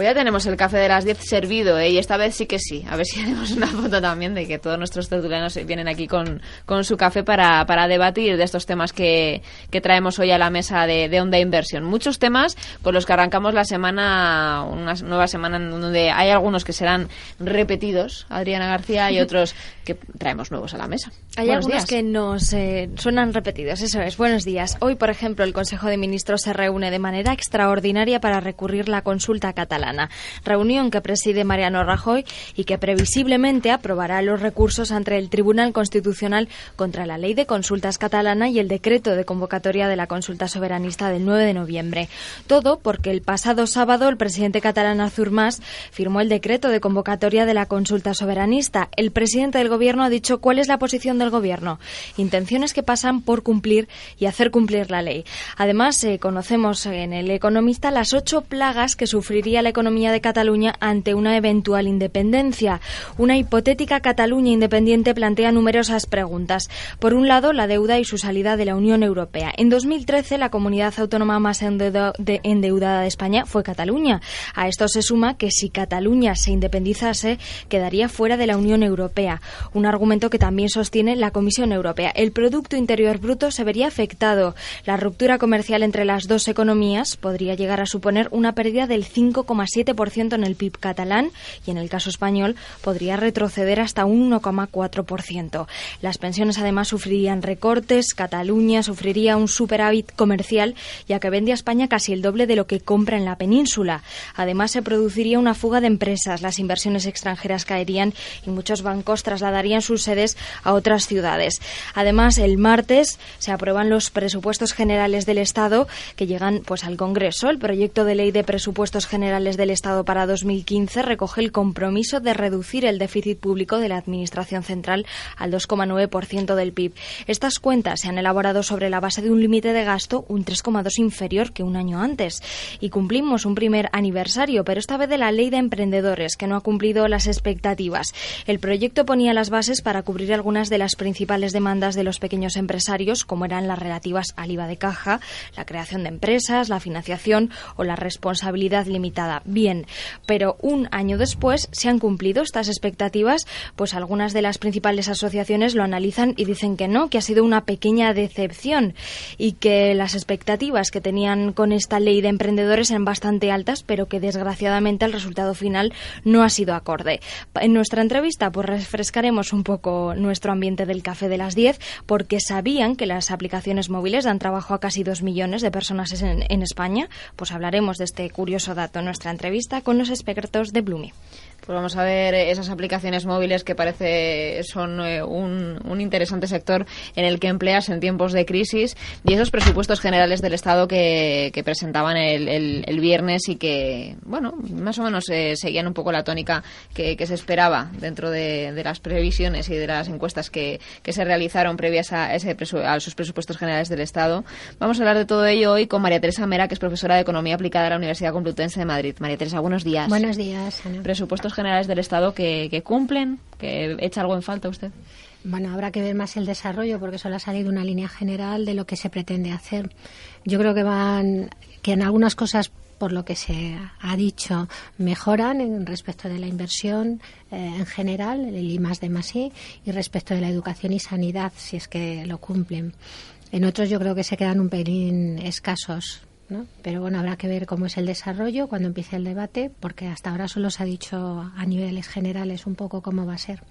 Pues ya tenemos el café de las 10 servido, ¿eh? y esta vez sí que sí. A ver si haremos una foto también de que todos nuestros tertulianos vienen aquí con, con su café para, para debatir de estos temas que, que traemos hoy a la mesa de, de Onda Inversión. Muchos temas por los que arrancamos la semana, una nueva semana en donde hay algunos que serán repetidos, Adriana García, y otros que traemos nuevos a la mesa. Hay Buenos algunos días. que nos eh, suenan repetidos, eso es. Buenos días. Hoy, por ejemplo, el Consejo de Ministros se reúne de manera extraordinaria para recurrir la consulta catalana. Reunión que preside Mariano Rajoy y que previsiblemente aprobará los recursos ante el Tribunal Constitucional contra la Ley de Consultas catalana y el decreto de convocatoria de la consulta soberanista del 9 de noviembre. Todo porque el pasado sábado el presidente catalán Artur Mas firmó el decreto de convocatoria de la consulta soberanista. El presidente del gobierno ha dicho cuál es la posición del gobierno. Intenciones que pasan por cumplir y hacer cumplir la ley. Además, eh, conocemos en el Economista las ocho plagas que sufriría la economía de Cataluña ante una eventual independencia. Una hipotética Cataluña independiente plantea numerosas preguntas. Por un lado, la deuda y su salida de la Unión Europea. En 2013, la comunidad autónoma más endeuda- de- endeudada de España fue Cataluña. A esto se suma que si Cataluña se independizase, quedaría fuera de la Unión Europea. Un argumento que también sostiene la Comisión Europea. El Producto Interior Bruto se vería afectado. La ruptura comercial entre las dos economías podría llegar a suponer una pérdida del 5,7% en el PIB catalán y en el caso español podría retroceder hasta un 1,4%. Las pensiones además sufrirían recortes, Cataluña sufriría un superávit comercial ya que vende a España casi el doble de lo que compra en la península. Además se produciría una fuga de empresas, las inversiones extranjeras caerían y muchos bancos trasladarían sus sedes a otras ciudades. Además, el martes se aprueban los presupuestos generales del Estado que llegan pues al Congreso. El proyecto de ley de presupuestos generales del Estado para 2015 recoge el compromiso de reducir el déficit público de la Administración central al 2,9% del PIB. Estas cuentas se han elaborado sobre la base de un límite de gasto un 3,2 inferior que un año antes. Y cumplimos un primer aniversario, pero esta vez de la ley de emprendedores, que no ha cumplido las expectativas. El proyecto ponía las bases para cubrir algunas de las principales demandas de los pequeños empresarios, como eran las relativas al IVA de caja, la creación de empresas, la financiación o la responsabilidad limitada. Bien, pero un año después se han cumplido estas expectativas, pues algunas de las principales asociaciones lo analizan y dicen que no, que ha sido una pequeña decepción y que las expectativas que tenían con esta ley de emprendedores eran bastante altas, pero que desgraciadamente el resultado final no ha sido acorde. En nuestra entrevista pues refrescaremos un poco nuestro ambiente del café de las 10 porque sabían que las aplicaciones móviles dan trabajo a casi dos millones de personas en, en España. Pues hablaremos de este curioso dato en nuestra entrevista con los expertos de Blumi. Pues vamos a ver esas aplicaciones móviles que parece son eh, un, un interesante sector en el que empleas en tiempos de crisis y esos presupuestos generales del Estado que, que presentaban el, el- el viernes y que, bueno, más o menos eh, seguían un poco la tónica que, que se esperaba dentro de, de las previsiones y de las encuestas que, que se realizaron previas a, ese presu- a esos presupuestos generales del Estado. Vamos a hablar de todo ello hoy con María Teresa Mera, que es profesora de Economía Aplicada de la Universidad Complutense de Madrid. María Teresa, buenos días. Buenos días, Ana. Presupuestos generales del Estado que, cumplen, que echa algo en falta usted. Bueno, habrá que ver más el desarrollo porque solo ha salido una línea general de lo que se pretende hacer. Yo creo que van, que en algunas cosas por lo que se ha dicho, mejoran en respecto de la inversión eh, en general, el I más de más I, y respecto de la educación y sanidad, si es que lo cumplen. En otros yo creo que se quedan un pelín escasos. ¿No? Pero bueno, habrá que ver cómo es el desarrollo cuando empiece el debate, porque hasta ahora solo se ha dicho a niveles generales un poco cómo va a ser.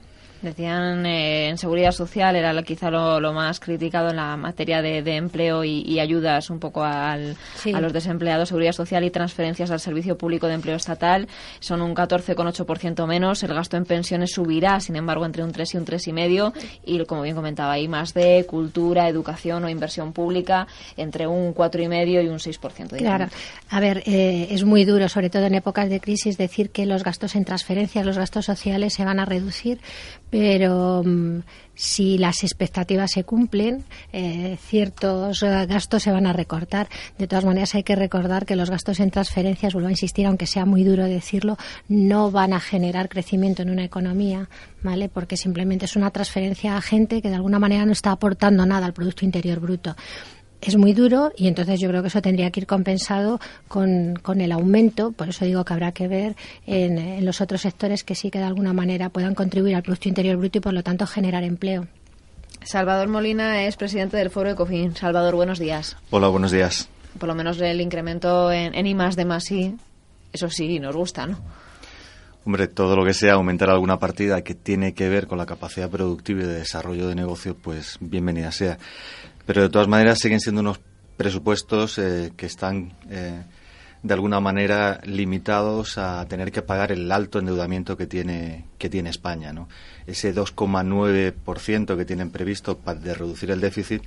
Decían eh, en seguridad social era lo, quizá lo, más criticado en la materia de, empleo y, ayudas un poco al, a los desempleados, seguridad social y transferencias al servicio público de empleo estatal son un 14,8% menos. El gasto en pensiones subirá, sin embargo, entre un 3 y un 3,5 y, como bien comentaba, hay más de cultura, educación o inversión pública entre un 4,5 y un 6%. Claro. A ver, eh, es muy duro, sobre todo en épocas de crisis, decir que los gastos en transferencias, los gastos sociales se van a reducir pero mm, si las expectativas se cumplen, eh, ciertos eh, gastos se van a recortar. De todas maneras, hay que recordar que los gastos en transferencias, vuelvo a insistir, aunque sea muy duro decirlo, no van a generar crecimiento en una economía, ¿vale? Porque simplemente es una transferencia a gente que de alguna manera no está aportando nada al Producto Interior Bruto es muy duro y entonces yo creo que eso tendría que ir compensado con, con el aumento, por eso digo que habrá que ver en, los otros sectores que sí que de alguna manera puedan contribuir al Producto Interior Bruto y por lo tanto generar empleo. Salvador Molina es presidente del Foro Ecofin. Salvador, buenos días. Hola, buenos días. Por lo menos el incremento en, en I más de más I, eso sí nos gusta, ¿no? Hombre, todo lo que sea aumentar alguna partida que tiene que ver con la capacidad productiva y de desarrollo de negocio, pues bienvenida sea. Pero de todas maneras siguen siendo unos presupuestos eh, que están eh, de alguna manera limitados a tener que pagar el alto endeudamiento que tiene que tiene España, ¿no? Ese 2,9% que tienen previsto para de reducir el déficit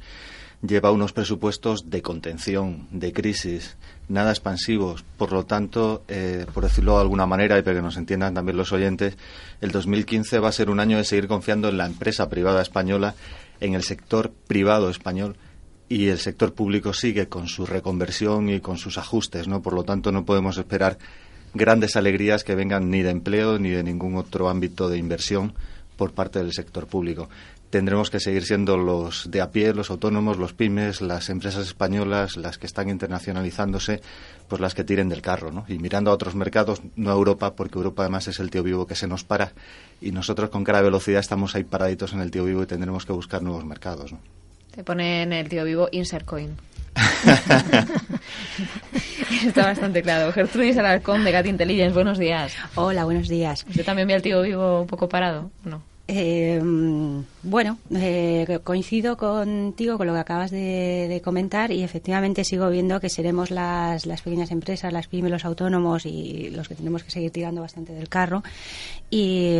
lleva unos presupuestos de contención, de crisis, nada expansivos. Por lo tanto, eh, por decirlo de alguna manera y para que nos entiendan también los oyentes, el 2015 va a ser un año de seguir confiando en la empresa privada española en el sector privado español y el sector público sigue con su reconversión y con sus ajustes, ¿no? Por lo tanto, no podemos esperar grandes alegrías que vengan ni de empleo ni de ningún otro ámbito de inversión por parte del sector público. Tendremos que seguir siendo los de a pie, los autónomos, los pymes, las empresas españolas, las que están internacionalizándose, pues las que tiren del carro, ¿no? Y mirando a otros mercados, no a Europa, porque Europa además es el tío vivo que se nos para y nosotros con cara de velocidad estamos ahí paraditos en el tío vivo y tendremos que buscar nuevos mercados. ¿no? Te pone en el tío vivo insert coin. Está bastante claro. Gertrudis Alarcón de Gat Intelligence, buenos días. Hola, buenos días. ¿Usted también ve al tío vivo un poco parado? No. Eh, bueno, eh, coincido contigo con lo que acabas de, comentar y efectivamente sigo viendo que seremos las, las pequeñas empresas, las pymes, los autónomos y los que tenemos que seguir tirando bastante del carro. Y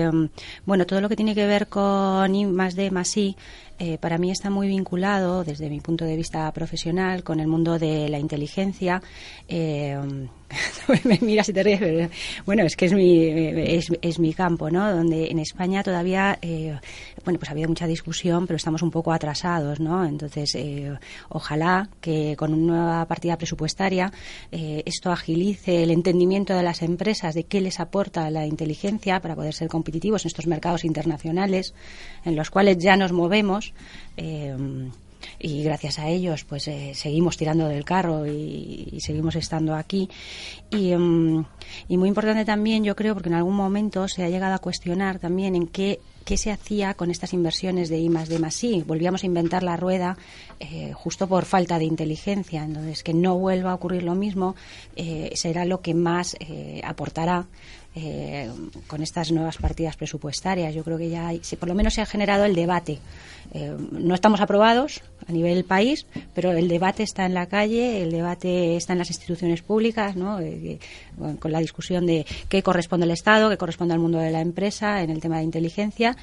bueno, todo lo que tiene que ver con I más D más I eh, para mí está muy vinculado, desde mi punto de vista profesional, con el mundo de la inteligencia. Eh, me miras y te ríes, pero bueno, es que es mi, es, mi campo, ¿no? Donde en España todavía, eh, bueno, pues ha habido mucha discusión, pero estamos un poco atrasados, ¿no? Entonces, ojalá que con una nueva partida presupuestaria esto agilice el entendimiento de las empresas de qué les aporta la inteligencia para poder ser competitivos en estos mercados internacionales en los cuales ya nos movemos eh, y gracias a ellos pues eh, seguimos tirando del carro y, seguimos estando aquí mm, y, muy importante también yo creo porque en algún momento se ha llegado a cuestionar también en qué qué se hacía con estas inversiones de I más D más I. Volvíamos a inventar la rueda eh, justo por falta de inteligencia. Entonces, que no vuelva a ocurrir lo mismo será lo que más aportará con estas nuevas partidas presupuestarias. Yo creo que ya por lo menos se ha generado el debate eh, no estamos aprobados a nivel país, pero el debate está en la calle, el debate está en las instituciones públicas, ¿no? Eh, con la discusión de qué corresponde al Estado, qué corresponde al mundo de la empresa en el tema de inteligencia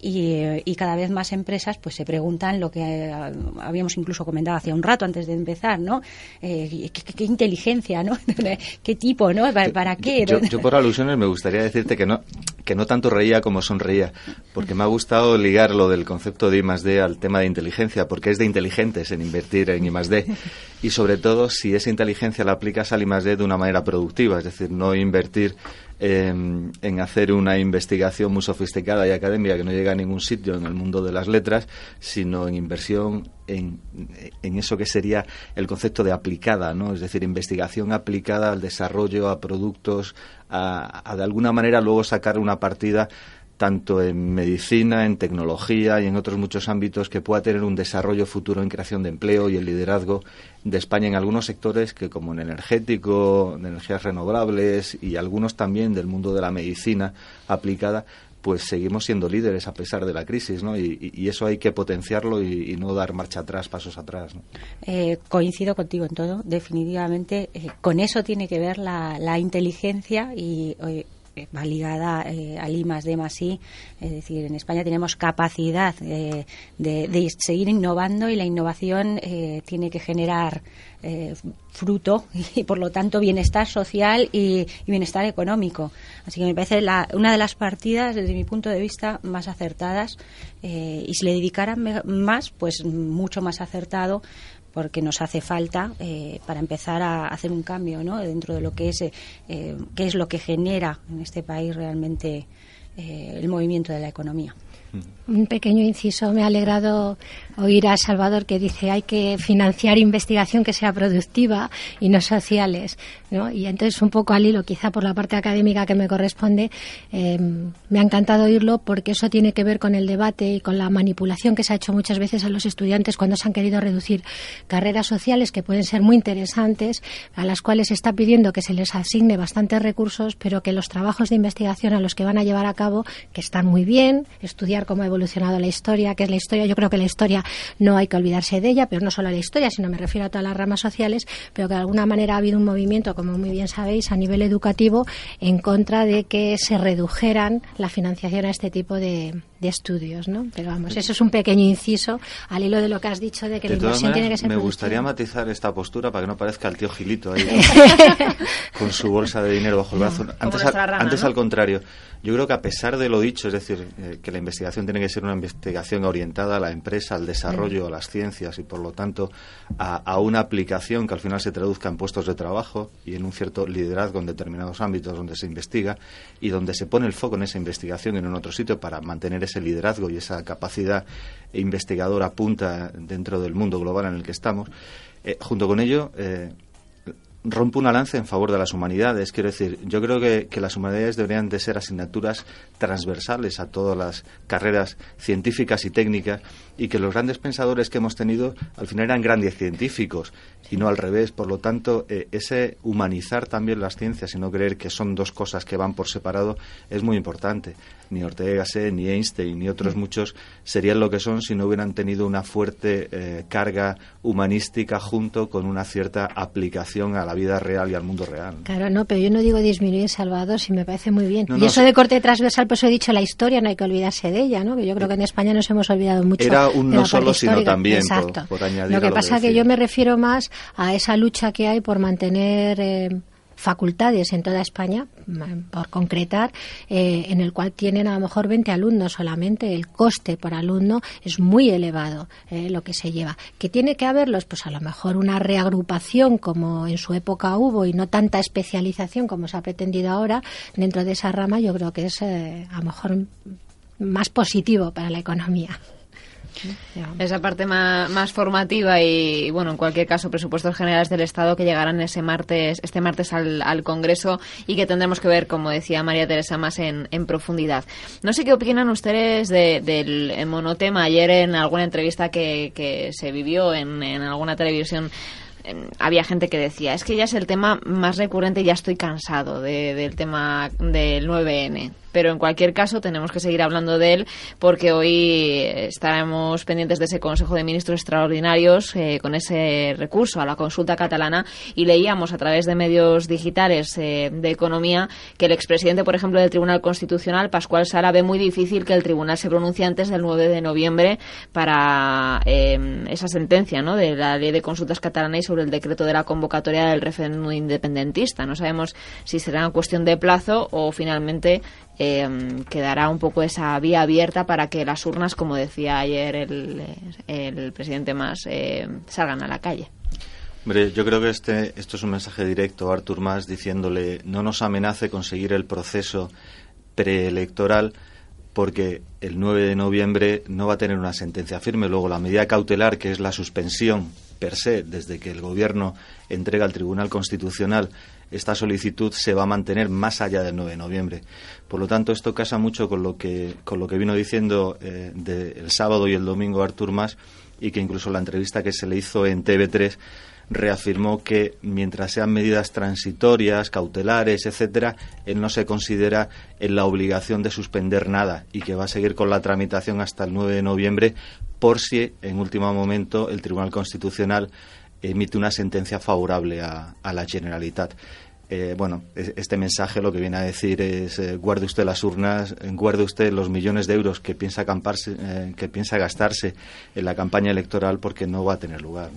y, cada vez más empresas pues se preguntan lo que eh, habíamos incluso comentado hace un rato antes de empezar, ¿no? ¿qué, inteligencia, ¿no? ¿Qué tipo, ¿no? ¿Para, qué? Yo, yo, por alusiones me gustaría decirte que no que no tanto reía como sonreía, porque me ha gustado ligar lo del concepto de I más D al tema de inteligencia, porque es de inteligentes en invertir en I más D. Y sobre todo, si esa inteligencia la aplicas al I más D de una manera productiva, es decir, no invertir en, hacer una investigación muy sofisticada y académica que no llega a ningún sitio en el mundo de las letras, sino en inversión en, en, eso que sería el concepto de aplicada, ¿no? Es decir, investigación aplicada al desarrollo, a productos, a, de alguna manera luego sacar una partida tanto en medicina, en tecnología y en otros muchos ámbitos que pueda tener un desarrollo futuro en creación de empleo y el liderazgo de España en algunos sectores que como en energético, de energías renovables y algunos también del mundo de la medicina aplicada, pues seguimos siendo líderes a pesar de la crisis, ¿no? Y, eso hay que potenciarlo y, no dar marcha atrás, pasos atrás. Eh, coincido contigo en todo, definitivamente. Eh, con eso tiene que ver la, la inteligencia y eh, va ligada eh, al I más D I. Es decir, en España tenemos capacidad eh, de, seguir innovando y la innovación tiene que generar fruto y, por lo tanto, bienestar social y, bienestar económico. Así que me parece una de las partidas, desde mi punto de vista, más acertadas. y si le dedicaran más, pues mucho más acertado porque nos hace falta eh, para empezar a hacer un cambio ¿no? dentro de lo que es, eh, qué es lo que genera en este país realmente eh, el movimiento de la economía. Un pequeño inciso. Me ha alegrado oír a Salvador que dice hay que financiar investigación que sea productiva y no sociales. ¿no? Y entonces, un poco al hilo, quizá por la parte académica que me corresponde, eh, me ha encantado oírlo porque eso tiene que ver con el debate y con la manipulación que se ha hecho muchas veces a los estudiantes cuando se han querido reducir carreras sociales que pueden ser muy interesantes, a las cuales se está pidiendo que se les asigne bastantes recursos, pero que los trabajos de investigación a los que van a llevar a cabo, que están muy bien, estudiar cómo evolucionado la historia, que es la historia. Yo creo que la historia no hay que olvidarse de ella, pero no solo la historia, sino me refiero a todas las ramas sociales, pero que de alguna manera ha habido un movimiento, como muy bien sabéis, a nivel educativo en contra de que se redujeran la financiación a este tipo de, estudios, ¿no? Pero vamos, eso es un pequeño inciso al hilo de lo que has dicho de que la inversión tiene que ser Me gustaría matizar esta postura para que no parezca el tío Gilito ahí con su bolsa de dinero bajo el brazo. antes, antes al contrario. Yo creo que a pesar de lo dicho, es decir, eh, que la investigación tiene que ser una investigación orientada a la empresa, al desarrollo, a las ciencias y por lo tanto a, una aplicación que al final se traduzca en puestos de trabajo y en un cierto liderazgo en determinados ámbitos donde se investiga y donde se pone el foco en esa investigación en un otro sitio para mantener ese liderazgo y esa capacidad investigadora punta dentro del mundo global en el que estamos. Eh, junto con ello, eh, rompo una lanza en favor de las humanidades. Quiero decir, yo creo que, que, las humanidades deberían de ser asignaturas transversales a todas las carreras científicas y técnicas y que los grandes pensadores que hemos tenido al final eran grandes científicos y no al revés. Por lo tanto, eh, ese humanizar también las ciencias y no creer que son dos cosas que van por separado es muy importante. Ni Ortega ni Einstein, ni otros muchos serían lo que son si no hubieran tenido una fuerte eh, carga humanística junto con una cierta aplicación a la vida real y al mundo real. Claro, no, pero yo no digo disminuir Salvador, si me parece muy bien. y eso de corte transversal, pues he dicho la historia, no hay que olvidarse de ella, ¿no? Que yo creo que en España nos hemos olvidado mucho. Era un no solo, sino también, por, añadir Lo que pasa es que yo me refiero más a esa lucha que hay por mantener eh, facultades en toda España, por concretar, eh, en el cual tienen a lo mejor 20 alumnos solamente. El coste por alumno es muy elevado eh, lo que se lleva. ¿Que tiene que haberlos? Pues a lo mejor una reagrupación como en su época hubo y no tanta especialización como se ha pretendido ahora dentro de esa rama, yo creo que es a lo mejor más positivo para la economía. Esa parte más, formativa y, bueno, en cualquier caso, presupuestos generales del Estado que llegarán ese martes, este martes al, Congreso y que tendremos que ver, como decía María Teresa, más en, profundidad. No sé qué opinan ustedes del monotema. Ayer en alguna entrevista que, que se vivió en, alguna televisión em, había gente que decía, es que ya es el tema más recurrente, ya estoy cansado del tema del 9N pero en cualquier caso tenemos que seguir hablando de él porque hoy estaremos pendientes de ese Consejo de Ministros extraordinarios eh, con ese recurso a la consulta catalana y leíamos a través de medios digitales eh, de economía que el expresidente, por ejemplo, del Tribunal Constitucional, Pascual Sara, ve muy difícil que el tribunal se pronuncie antes del 9 de noviembre para eh, esa sentencia ¿no? de la ley de consultas catalana y sobre el decreto de la convocatoria del referéndum independentista. No sabemos si será una cuestión de plazo o finalmente eh, quedará un poco esa vía abierta para que las urnas, como decía ayer el, presidente más, eh, salgan a la calle. Hombre, yo creo que este, esto es un mensaje directo a Artur Mas diciéndole no nos amenace conseguir el proceso preelectoral porque el 9 de noviembre no va a tener una sentencia firme. Luego, la medida cautelar, que es la suspensión per se, desde que el Gobierno entrega al Tribunal Constitucional esta solicitud se va a mantener más allá del 9 de noviembre. Por lo tanto, esto casa mucho con lo que, con lo que vino diciendo eh, el sábado y el domingo Artur Mas y que incluso la entrevista que se le hizo en TV3 reafirmó que mientras sean medidas transitorias, cautelares, etcétera, él no se considera en la obligación de suspender nada y que va a seguir con la tramitación hasta el 9 de noviembre por si en último momento el Tribunal Constitucional emite una sentencia favorable a, la Generalitat. Eh, bueno, este mensaje lo que viene a decir es eh, guarde usted las urnas, guarde usted los millones de euros que piensa, eh, que piensa gastarse en la campaña electoral porque no va a tener lugar.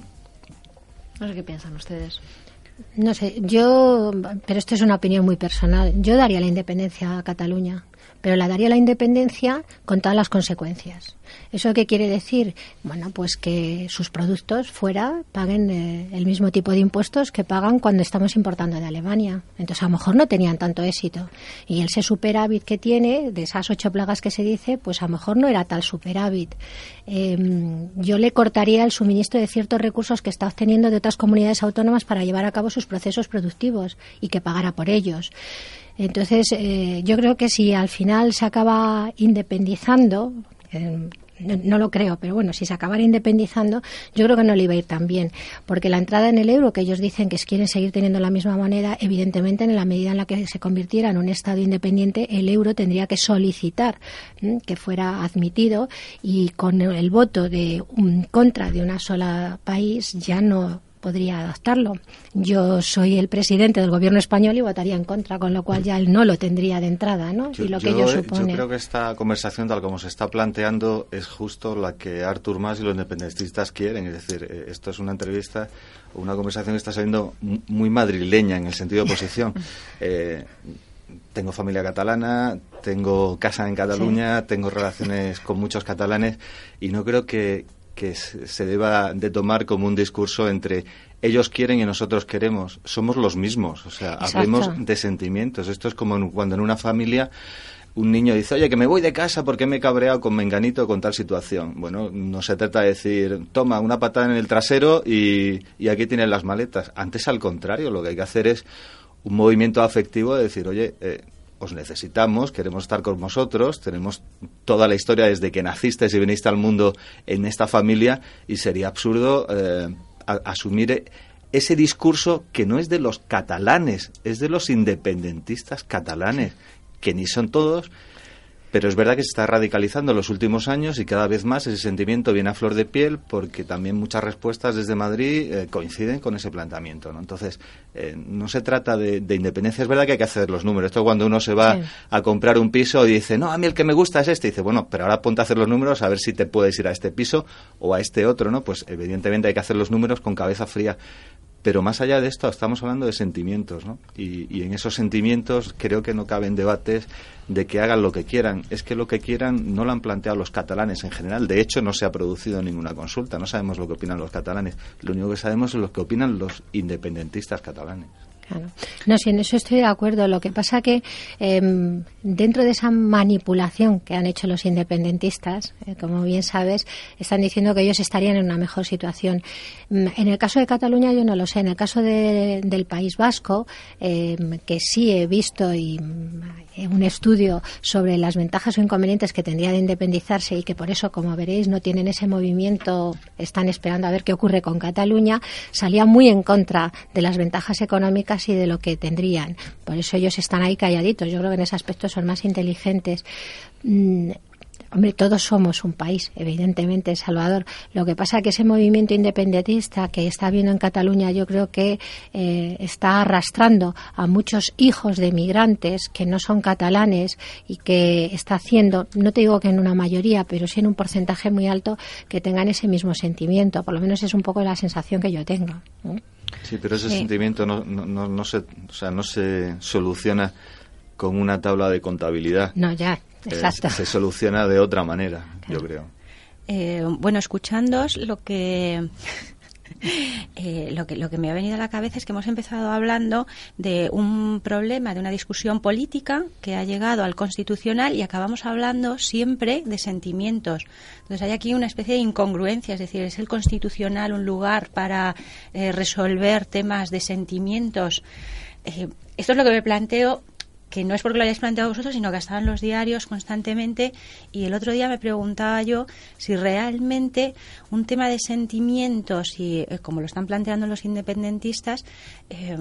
No sé qué piensan ustedes. No sé, yo, pero esto es una opinión muy personal. Yo daría la independencia a Cataluña, pero la daría la independencia con todas las consecuencias. ¿Eso qué quiere decir? Bueno, pues que sus productos fuera paguen eh, el mismo tipo de impuestos que pagan cuando estamos importando de Alemania. Entonces, a lo mejor no tenían tanto éxito. Y ese superávit que tiene, de esas ocho plagas que se dice, pues a lo mejor no era tal superávit. Em, yo le cortaría el suministro de ciertos recursos que está obteniendo de otras comunidades autónomas para llevar a cabo sus procesos productivos y que pagara por ellos. Entonces, eh, yo creo que si al final se acaba independizando, em, no, lo creo, pero bueno, si se acabara independizando, yo creo que no le iba a ir tan bien, porque la entrada en el euro, que ellos dicen que quieren seguir teniendo la misma moneda, evidentemente en la medida en la que se convirtiera en un Estado independiente, el euro tendría que solicitar que fuera admitido y con el voto de un contra de una sola país ya no podría adaptarlo. Yo soy el presidente del gobierno español y votaría en contra, con lo cual ya él no lo tendría de entrada, ¿no? y lo que ello supone. Yo creo que esta conversación, tal como se está planteando, es justo la que Artur Mas y los independentistas quieren. Es decir, eh, esto es una entrevista una conversación que está saliendo muy madrileña en el sentido de oposición. Eh, tengo familia catalana, tengo casa en Cataluña, tengo relaciones con muchos catalanes y no creo que, que se deba de tomar como un discurso entre ellos quieren y nosotros queremos. Somos los mismos, o sea, hablemos de sentimientos. Esto es como cuando en una familia un niño dice, oye, que me voy de casa porque me he cabreado con Menganito con tal situación. Bueno, no se trata de decir, toma una patada en el trasero y, aquí tienes las maletas. Antes, al contrario, lo que hay que hacer es un movimiento afectivo de decir, oye, eh, os necesitamos, queremos estar con vosotros, tenemos toda la historia desde que naciste y viniste al mundo en esta familia y sería absurdo eh, asumir ese discurso que no es de los catalanes, es de los independentistas catalanes, que ni son todos, pero es verdad que se está radicalizando en los últimos años y cada vez más ese sentimiento viene a flor de piel porque también muchas respuestas desde Madrid eh, coinciden con ese planteamiento. ¿no? Entonces, eh, no se trata de, independencia. Es verdad que hay que hacer los números. Esto cuando uno se va a comprar un piso y dice, no, a mí el que me gusta es este. Y dice, bueno, pero ahora ponte a hacer los números a ver si te puedes ir a este piso o a este otro. ¿no? Pues evidentemente hay que hacer los números con cabeza fría. Pero más allá de esto, estamos hablando de sentimientos, ¿no? Y, en esos sentimientos creo que no caben debates de que hagan lo que quieran. Es que lo que quieran no lo han planteado los catalanes en general. De hecho, no se ha producido ninguna consulta. No sabemos lo que opinan los catalanes. Lo único que sabemos es lo que opinan los independentistas catalanes. No, sí, en eso estoy de acuerdo. Lo que pasa que em, dentro de esa manipulación que han hecho los independentistas, eh, como bien sabes, están diciendo que ellos estarían en una mejor situación. Mm, en el caso de Cataluña yo no lo sé. En el caso del País Vasco, em, que sí he visto y un estudio sobre las ventajas o inconvenientes que tendría de independizarse y que por eso, como veréis, no tienen ese movimiento, están esperando a ver qué ocurre con Cataluña, salía muy en contra de las ventajas económicas y de lo que tendrían. Por eso ellos están ahí calladitos. Yo creo que en ese aspecto son más inteligentes. Hombre, todos somos un país, evidentemente, Salvador. Lo que pasa es que ese movimiento independentista que está viendo en Cataluña, yo creo que eh, está arrastrando a muchos hijos de migrantes que no son catalanes y que está haciendo, no te digo que en una mayoría, pero sí en un porcentaje muy alto, que tengan ese mismo sentimiento. Por lo menos es un poco la sensación que yo tengo. Sí, pero ese sentimiento no, no, no, se, o sea, no se soluciona con una tabla de contabilidad. No, ya, exacto. se soluciona de otra manera, yo creo. Eh, bueno, escuchándos, lo que eh, lo, que, lo que me ha venido a la cabeza es que hemos empezado hablando de un problema, de una discusión política que ha llegado al constitucional y acabamos hablando siempre de sentimientos. Entonces hay aquí una especie de incongruencia, es decir, es el constitucional un lugar para eh, resolver temas de sentimientos eh, esto es lo que me planteo que no es porque lo hayáis planteado vosotros, sino que estaban los diarios constantemente. Y el otro día me preguntaba yo si realmente un tema de sentimientos, y eh, como lo están planteando los independentistas, eh,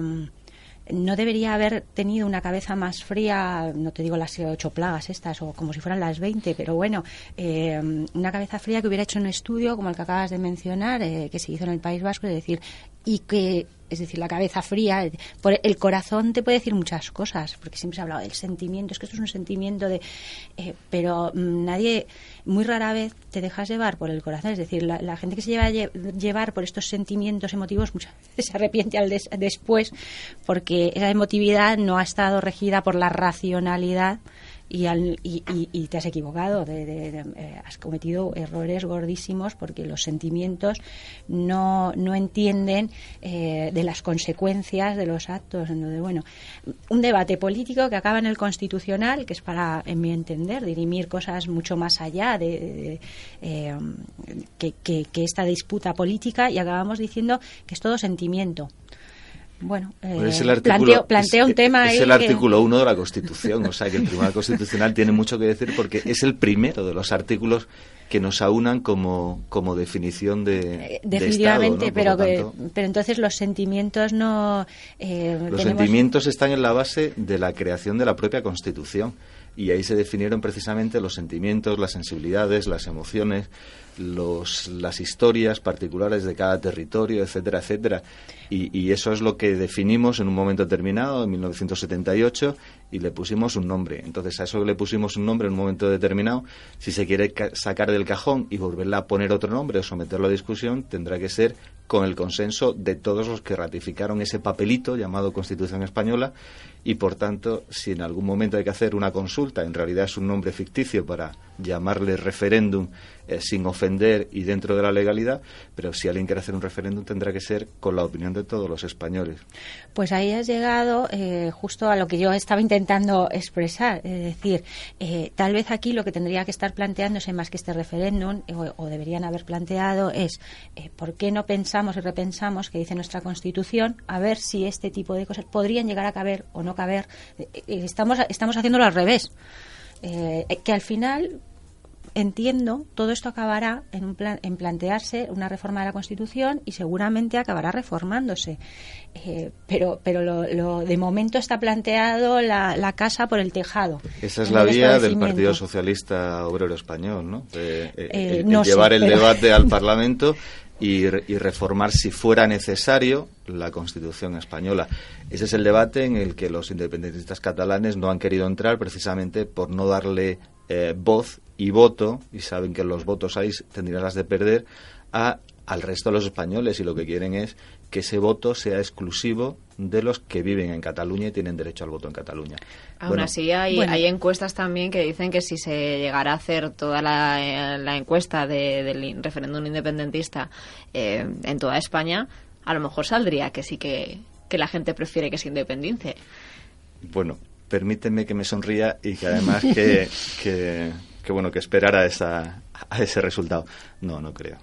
no debería haber tenido una cabeza más fría, no te digo las ocho plagas estas, o como si fueran las veinte, pero bueno, eh, una cabeza fría que hubiera hecho un estudio como el que acabas de mencionar, eh, que se hizo en el País Vasco, es decir, y que es decir, la cabeza fría, por el corazón te puede decir muchas cosas, porque siempre se ha hablado del sentimiento, es que esto es un sentimiento de... Eh, pero mm, nadie, muy rara vez te dejas llevar por el corazón, es decir, la, gente que se lleva a llevar por estos sentimientos emotivos muchas veces se arrepiente al después, porque esa emotividad no ha estado regida por la racionalidad y, y, te has equivocado, de, eh, has cometido errores gordísimos porque los sentimientos no, no entienden eh, de las consecuencias de los actos. Entonces, bueno, un debate político que acaba en el constitucional, que es para, en mi entender, dirimir cosas mucho más allá de, eh, que esta disputa política y acabamos diciendo que es todo sentimiento bueno, eh, plantea un tema es, el artículo 1 de la Constitución, o sea que el Tribunal Constitucional tiene mucho que decir porque es el primero de los artículos que nos aunan como, como definición de. Eh, definitivamente, pero, pero entonces los sentimientos no. Eh, los sentimientos están en la base de la creación de la propia Constitución y ahí se definieron precisamente los sentimientos, las sensibilidades, las emociones, los, las historias particulares de cada territorio, etcétera, etcétera. Y, y, eso es lo que definimos en un momento determinado, en 1978, y le pusimos un nombre. Entonces, a eso le pusimos un nombre en un momento determinado, si se quiere sacar del cajón y volverla a poner otro nombre o someterlo a discusión, tendrá que ser con el consenso de todos los que ratificaron ese papelito llamado Constitución Española y por tanto si en algún momento hay que hacer una consulta, en realidad es un nombre ficticio para llamarle referéndum eh, sin ofender y dentro de la legalidad, pero si alguien quiere hacer un referéndum tendrá que ser con la opinión de todos los españoles. Pues ahí has llegado eh, justo a lo que yo estaba intentando expresar, es decir, eh, tal vez aquí lo que tendría que estar planteándose más que este referéndum o, deberían haber planteado es ¿por qué no pensamos y repensamos que dice nuestra Constitución a ver si este tipo de cosas podrían llegar a caber o no caber? estamos estamos haciéndolo al revés. que al final entiendo, todo esto acabará en, un plan, en plantearse una reforma de la Constitución y seguramente acabará reformándose. Eh, pero pero lo, de momento está planteado la, casa por el tejado. Esa es la vía del Partido Socialista Obrero Español, ¿no? Eh, eh, llevar el debate al Parlamento y, y, reformar, si fuera necesario, la Constitución española. Ese es el debate en el que los independentistas catalanes no han querido entrar precisamente por no darle eh, voz y voto, y saben que los votos ahí tendrían las de perder, a, al resto de los españoles y lo que quieren es que ese voto sea exclusivo de los que viven en Cataluña y tienen derecho al voto en Cataluña. Aún así, hay, hay, encuestas también que dicen que si se llegara a hacer toda la, eh, encuesta del referéndum independentista eh, en toda España, a lo mejor saldría que sí que, que la gente prefiere que sea independiente. Bueno, permíteme que me sonría y que además que, que, bueno que esperara esa, a ese resultado. No, no creo.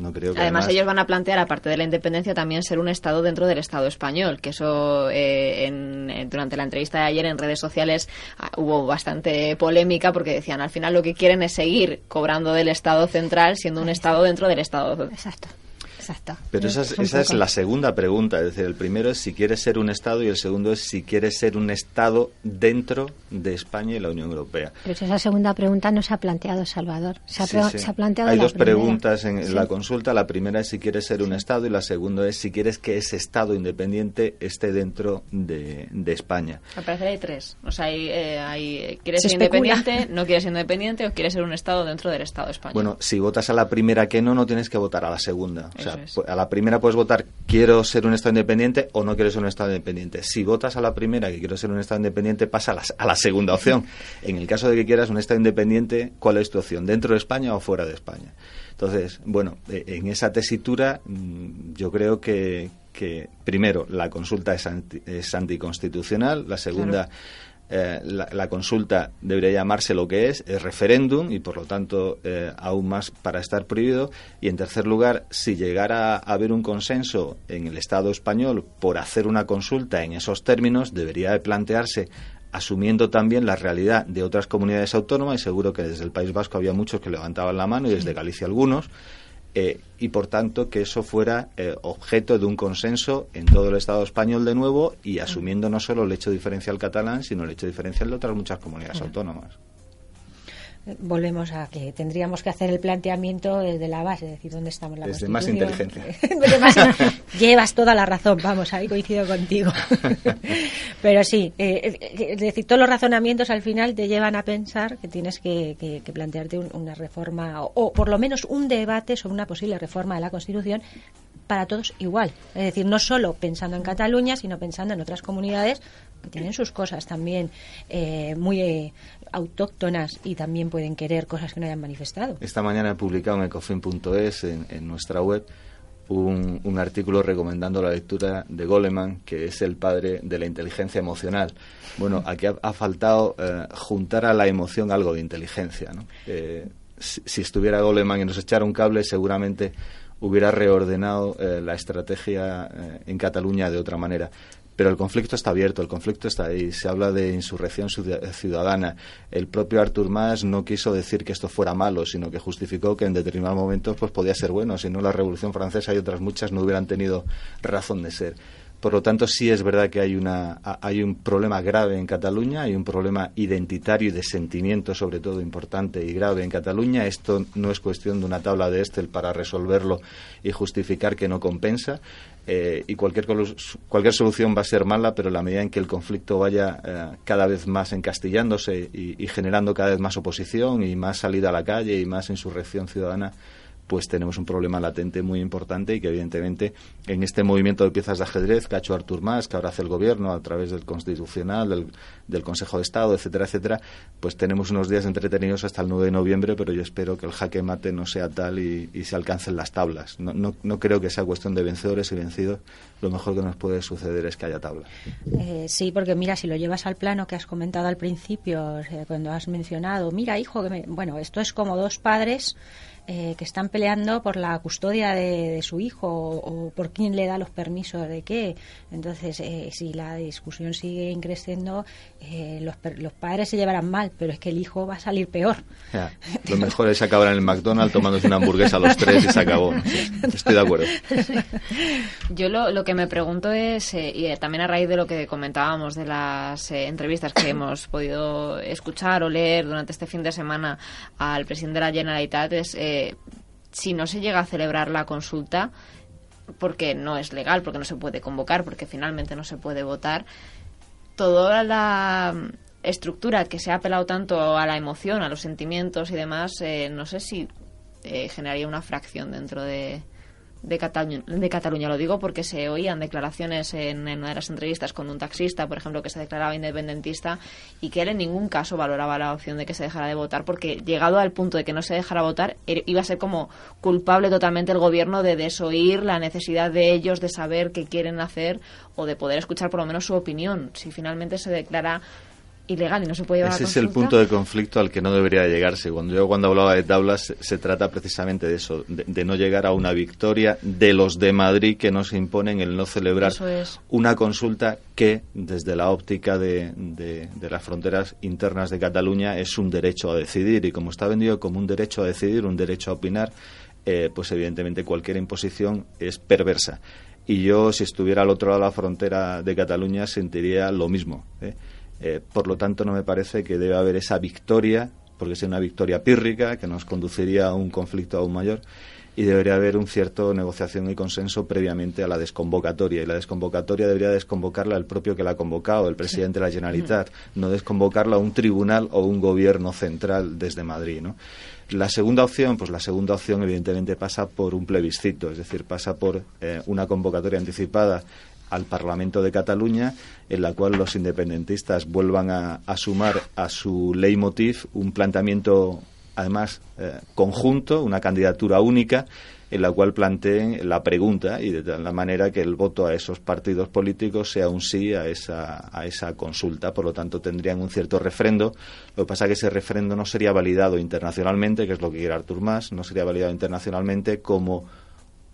No creo que además, ellos van a plantear, aparte de la independencia, también ser un Estado dentro del Estado español, que eso eh, en, durante la entrevista de ayer en redes sociales ah, hubo bastante polémica porque decían al final lo que quieren es seguir cobrando del Estado central siendo un Estado dentro del Estado. Exacto. Pero esa es, esa es la segunda pregunta. Es decir, el primero es si quieres ser un Estado y el segundo es si quieres ser un Estado dentro de España y la Unión Europea. Pero esa segunda pregunta no se ha planteado, Salvador. Se ha, planteado Hay dos preguntas en la consulta. La primera es si quieres ser un Estado y la segunda es si quieres que ese Estado independiente esté dentro de, España. Me parece que hay tres. O sea, hay, eh, ¿quieres ser independiente, no quieres ser independiente o quieres ser un Estado dentro del Estado español? Bueno, si votas a la primera que no, no tienes que votar a la segunda. O sea, pues, a la primera puedes votar quiero ser un Estado independiente o no quiero ser un Estado independiente. Si votas a la primera que quiero ser un Estado independiente, pasa a la, segunda opción. En el caso de que quieras un Estado independiente, ¿cuál es tu opción? ¿Dentro de España o fuera de España? Entonces, bueno, eh, en esa tesitura mm, yo creo que, primero, la consulta es, anticonstitucional, la segunda... eh, la, consulta debería llamarse lo que es, es referéndum y por lo tanto eh, aún más para estar prohibido. Y en tercer lugar, si llegara a haber un consenso en el Estado español por hacer una consulta en esos términos, debería de plantearse asumiendo también la realidad de otras comunidades autónomas, y seguro que desde el País Vasco había muchos que levantaban la mano y desde Galicia algunos, eh, y por tanto que eso fuera eh, objeto de un consenso en todo el Estado español de nuevo y asumiendo no solo el hecho diferencial catalán, sino el hecho diferencial de otras muchas comunidades autónomas volvemos a que tendríamos que hacer el planteamiento desde la base, es decir, dónde estamos la Desde más inteligencia. llevas toda la razón, vamos, ahí coincido contigo. Pero sí, eh, eh, es decir, todos los razonamientos al final te llevan a pensar que tienes que, plantearte una reforma o, por lo menos un debate sobre una posible reforma de la Constitución para todos igual. Es decir, no solo pensando en Cataluña, sino pensando en otras comunidades que tienen sus cosas también eh, muy autóctonas y también pueden querer cosas que no hayan manifestado. Esta mañana he publicado en ecofin.es, en, en, nuestra web, un, artículo recomendando la lectura de Goleman, que es el padre de la inteligencia emocional. Bueno, aquí ha, faltado eh, juntar a la emoción algo de inteligencia. ¿no? Eh, si, estuviera Goleman y nos echara un cable, seguramente hubiera reordenado eh, la estrategia en Cataluña de otra manera pero el conflicto está abierto, el conflicto está ahí. Se habla de insurrección ciudadana. El propio Artur Mas no quiso decir que esto fuera malo, sino que justificó que en determinados momentos pues podía ser bueno. Si no, la Revolución Francesa y otras muchas no hubieran tenido razón de ser. Por lo tanto, sí es verdad que hay, una, hay un problema grave en Cataluña, hay un problema identitario y de sentimiento, sobre todo, importante y grave en Cataluña. Esto no es cuestión de una tabla de Estel para resolverlo y justificar que no compensa. Eh, y cualquier, cualquier solución va a ser mala, pero en la medida en que el conflicto vaya eh, cada vez más encastillándose y, y generando cada vez más oposición y más salida a la calle y más insurrección ciudadana, pues tenemos un problema latente muy importante y que evidentemente en este movimiento de piezas de ajedrez que ha hecho Artur Mas, que ahora hace el gobierno a través del Constitucional, del, Consejo de Estado, etcétera, etcétera, pues tenemos unos días entretenidos hasta el 9 de noviembre, pero yo espero que el jaque mate no sea tal y, se alcancen las tablas. No, no, no, creo que sea cuestión de vencedores y vencidos. Lo mejor que nos puede suceder es que haya tablas. Eh, sí, porque mira, si lo llevas al plano que has comentado al principio, cuando has mencionado, mira, hijo, que bueno, esto es como dos padres eh, que están peleando por la custodia de, su hijo o, por quién le da los permisos de qué. Entonces, eh, si la discusión sigue creciendo, eh, los, los, padres se llevarán mal, pero es que el hijo va a salir peor. lo mejor es acabar en el McDonald's tomándose una hamburguesa a los tres y se acabó. Estoy de acuerdo. Yo lo, lo que me pregunto es, y también a raíz de lo que comentábamos de las entrevistas que hemos podido escuchar o leer durante este fin de semana al presidente de la Generalitat, es si no se llega a celebrar la consulta, porque no es legal, porque no se puede convocar, porque finalmente no se puede votar, toda la estructura que se ha apelado tanto a la emoción, a los sentimientos y demás, eh, no sé si eh, generaría una fracción dentro de, de Cataluña, de Cataluña. Lo digo porque se oían declaraciones en, una de las entrevistas con un taxista, por ejemplo, que se declaraba independentista y que él en ningún caso valoraba la opción de que se dejara de votar porque llegado al punto de que no se dejara votar er, iba a ser como culpable totalmente el gobierno de desoír la necesidad de ellos de saber qué quieren hacer o de poder escuchar por lo menos su opinión. Si finalmente se declara ilegal y no se puede llevar Ese es el punto de conflicto al que no debería llegarse. Cuando yo cuando hablaba de tablas se, trata precisamente de eso, de, no llegar a una victoria de los de Madrid que no se imponen el no celebrar una consulta que desde la óptica de, de, las fronteras internas de Cataluña es un derecho a decidir y como está vendido como un derecho a decidir, un derecho a opinar, eh, pues evidentemente cualquier imposición es perversa. Y yo, si estuviera al otro lado de la frontera de Cataluña, sentiría lo mismo. ¿eh? Eh, por lo tanto, no me parece que debe haber esa victoria, porque es una victoria pírrica que nos conduciría a un conflicto aún mayor y debería haber un cierto negociación y consenso previamente a la desconvocatoria. Y la desconvocatoria debería desconvocarla el propio que la ha convocado, el presidente de la Generalitat, no desconvocarla a un tribunal o un gobierno central desde Madrid. ¿no? La segunda opción, pues la segunda opción evidentemente pasa por un plebiscito, es decir, pasa por eh, una convocatoria anticipada al Parlamento de Cataluña, en la cual los independentistas vuelvan a, sumar a su leitmotiv un planteamiento, además, eh, conjunto, una candidatura única, en la cual planteen la pregunta y de tal manera que el voto a esos partidos políticos sea un sí a esa, a esa consulta. Por lo tanto, tendrían un cierto refrendo. Lo que pasa es que ese refrendo no sería validado internacionalmente, que es lo que quiere Artur Mas, no sería validado internacionalmente como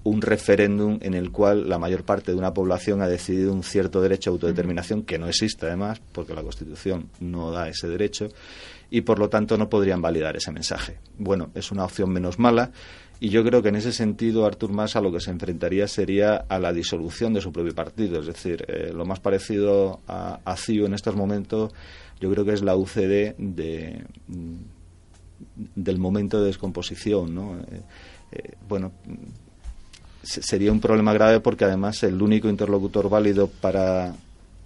un referéndum en el cual la mayor parte de una población ha decidido un cierto derecho a autodeterminación, que no existe además, porque la Constitución no da ese derecho, y por lo tanto no podrían validar ese mensaje. Bueno, es una opción menos mala, y yo creo que en ese sentido Artur Mas a lo que se enfrentaría sería a la disolución de su propio partido. Es decir, eh, lo más parecido a, a CIU en estos momentos yo creo que es la UCD de, mm, del momento de descomposición. ¿no? Eh, eh, bueno, sería un problema grave porque además el único interlocutor válido para,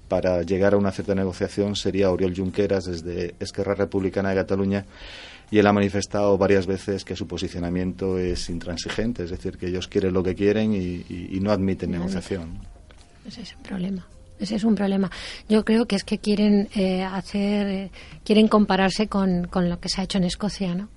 para llegar a una cierta negociación sería Oriol Junqueras desde Esquerra Republicana de Cataluña y él ha manifestado varias veces que su posicionamiento es intransigente, es decir, que ellos quieren lo que quieren y, no admiten negociación. Ese es el problema. Ese es un problema. Yo creo que es que quieren eh, hacer, eh, quieren compararse con, con lo que se ha hecho en Escocia, ¿no?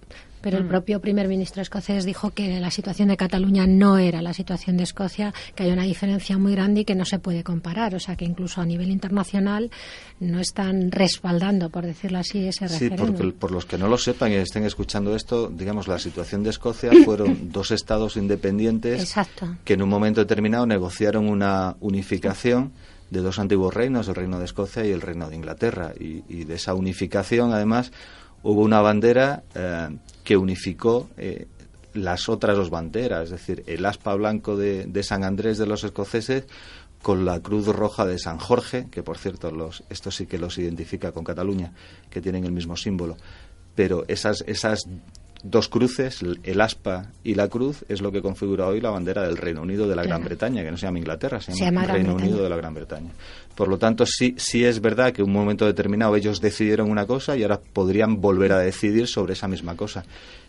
Pero el mm. propio primer ministro escocés dijo que la situación de Cataluña no era la situación de Escocia, que hay una diferencia muy grande y que no se puede comparar. O sea, que incluso a nivel internacional no están respaldando, por decirlo así, ese referéndum. Sí, porque por los que no lo sepan y estén escuchando esto, digamos, la situación de Escocia fueron dos estados independientes que en un momento determinado negociaron una unificación de dos antiguos reinos, el reino de Escocia y el reino de Inglaterra. Y, de esa unificación, además, hubo una bandera eh, que unificó eh, las otras dos banderas, es decir, el aspa blanco de, San Andrés de los escoceses con la cruz roja de San Jorge, que por cierto los, esto sí que los identifica con Cataluña, que tienen el mismo símbolo. Pero esas, esas dos cruces, el aspa y la cruz, es lo que configura hoy la bandera del Reino Unido de la Gran Bretaña, que no se llama Inglaterra, se, llama, Reino Unido de la Gran Bretaña. Por lo tanto, sí, sí es verdad que en un momento determinado ellos decidieron una cosa y ahora podrían volver a decidir sobre esa misma cosa.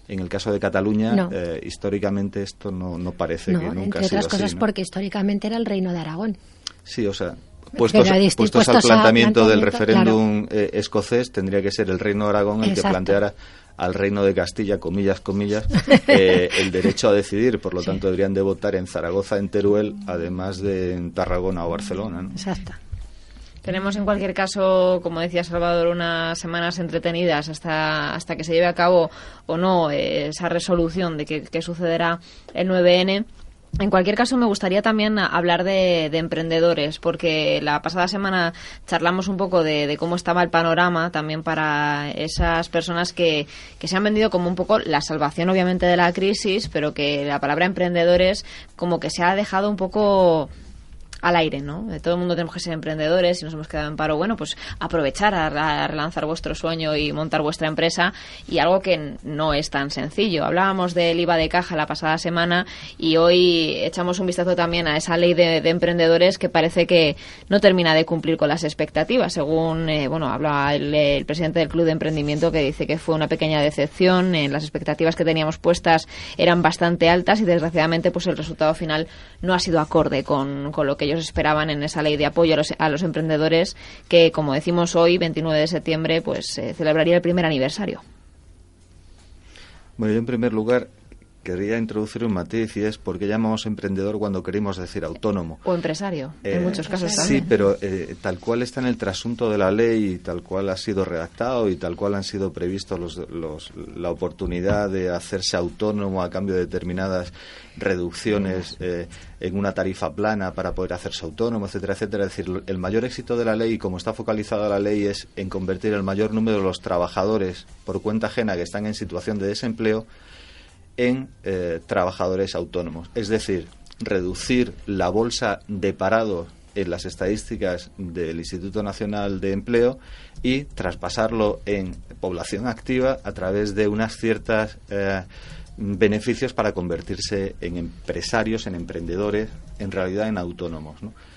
En el caso de Cataluña, eh, históricamente esto no, no parece que nunca entre ha sido otras cosas porque históricamente era el Reino de Aragón. Sí, o sea, puestos, puestos, al planteamiento, del referéndum eh, escocés, tendría que ser el Reino de Aragón el que planteara al reino de Castilla, comillas, comillas, eh, el derecho a decidir. Por lo tanto, deberían de votar en Zaragoza, en Teruel, además de en Tarragona o Barcelona. Exacto. Tenemos en cualquier caso, como decía Salvador, unas semanas entretenidas hasta, hasta que se lleve a cabo o no eh, esa resolución de qué sucederá el 9N. En cualquier caso, me gustaría también hablar de, emprendedores, porque la pasada semana charlamos un poco de, cómo estaba el panorama también para esas personas que, que, se han vendido como un poco la salvación, obviamente, de la crisis, pero que la palabra emprendedores como que se ha dejado un poco al aire, ¿no? Todo el mundo tenemos que ser emprendedores y nos hemos quedado en paro. Bueno, pues aprovechar a, relanzar vuestro sueño y montar vuestra empresa y algo que no es tan sencillo. Hablábamos del IVA de caja la pasada semana y hoy echamos un vistazo también a esa ley de, emprendedores que parece que no termina de cumplir con las expectativas, según, eh, bueno, habla el, presidente del Club de Emprendimiento que dice que fue una pequeña decepción, en las expectativas que teníamos puestas eran bastante altas y desgraciadamente pues el resultado final no ha sido acorde con, con lo que ellos esperaban en esa ley de apoyo a los, emprendedores que, como decimos hoy, 29 de septiembre, pues celebraría el primer aniversario. Bueno, yo en primer lugar quería introducir un matiz y es por qué llamamos emprendedor cuando queremos decir autónomo. O empresario, en eh, muchos casos también. Sí, pero eh, tal cual está en el trasunto de la ley y tal cual ha sido redactado y tal cual han sido previstos los, la oportunidad de hacerse autónomo a cambio de determinadas reducciones eh, en una tarifa plana para poder hacerse autónomo, etcétera, etcétera. Es decir, el mayor éxito de la ley, como está focalizada la ley, es en convertir el mayor número de los trabajadores por cuenta ajena que están en situación de desempleo en eh, trabajadores autónomos. Es decir, reducir la bolsa de parados en las estadísticas del Instituto Nacional de Empleo y traspasarlo en población activa a través de unas ciertas eh, beneficios para convertirse en empresarios, en emprendedores, en realidad en autónomos.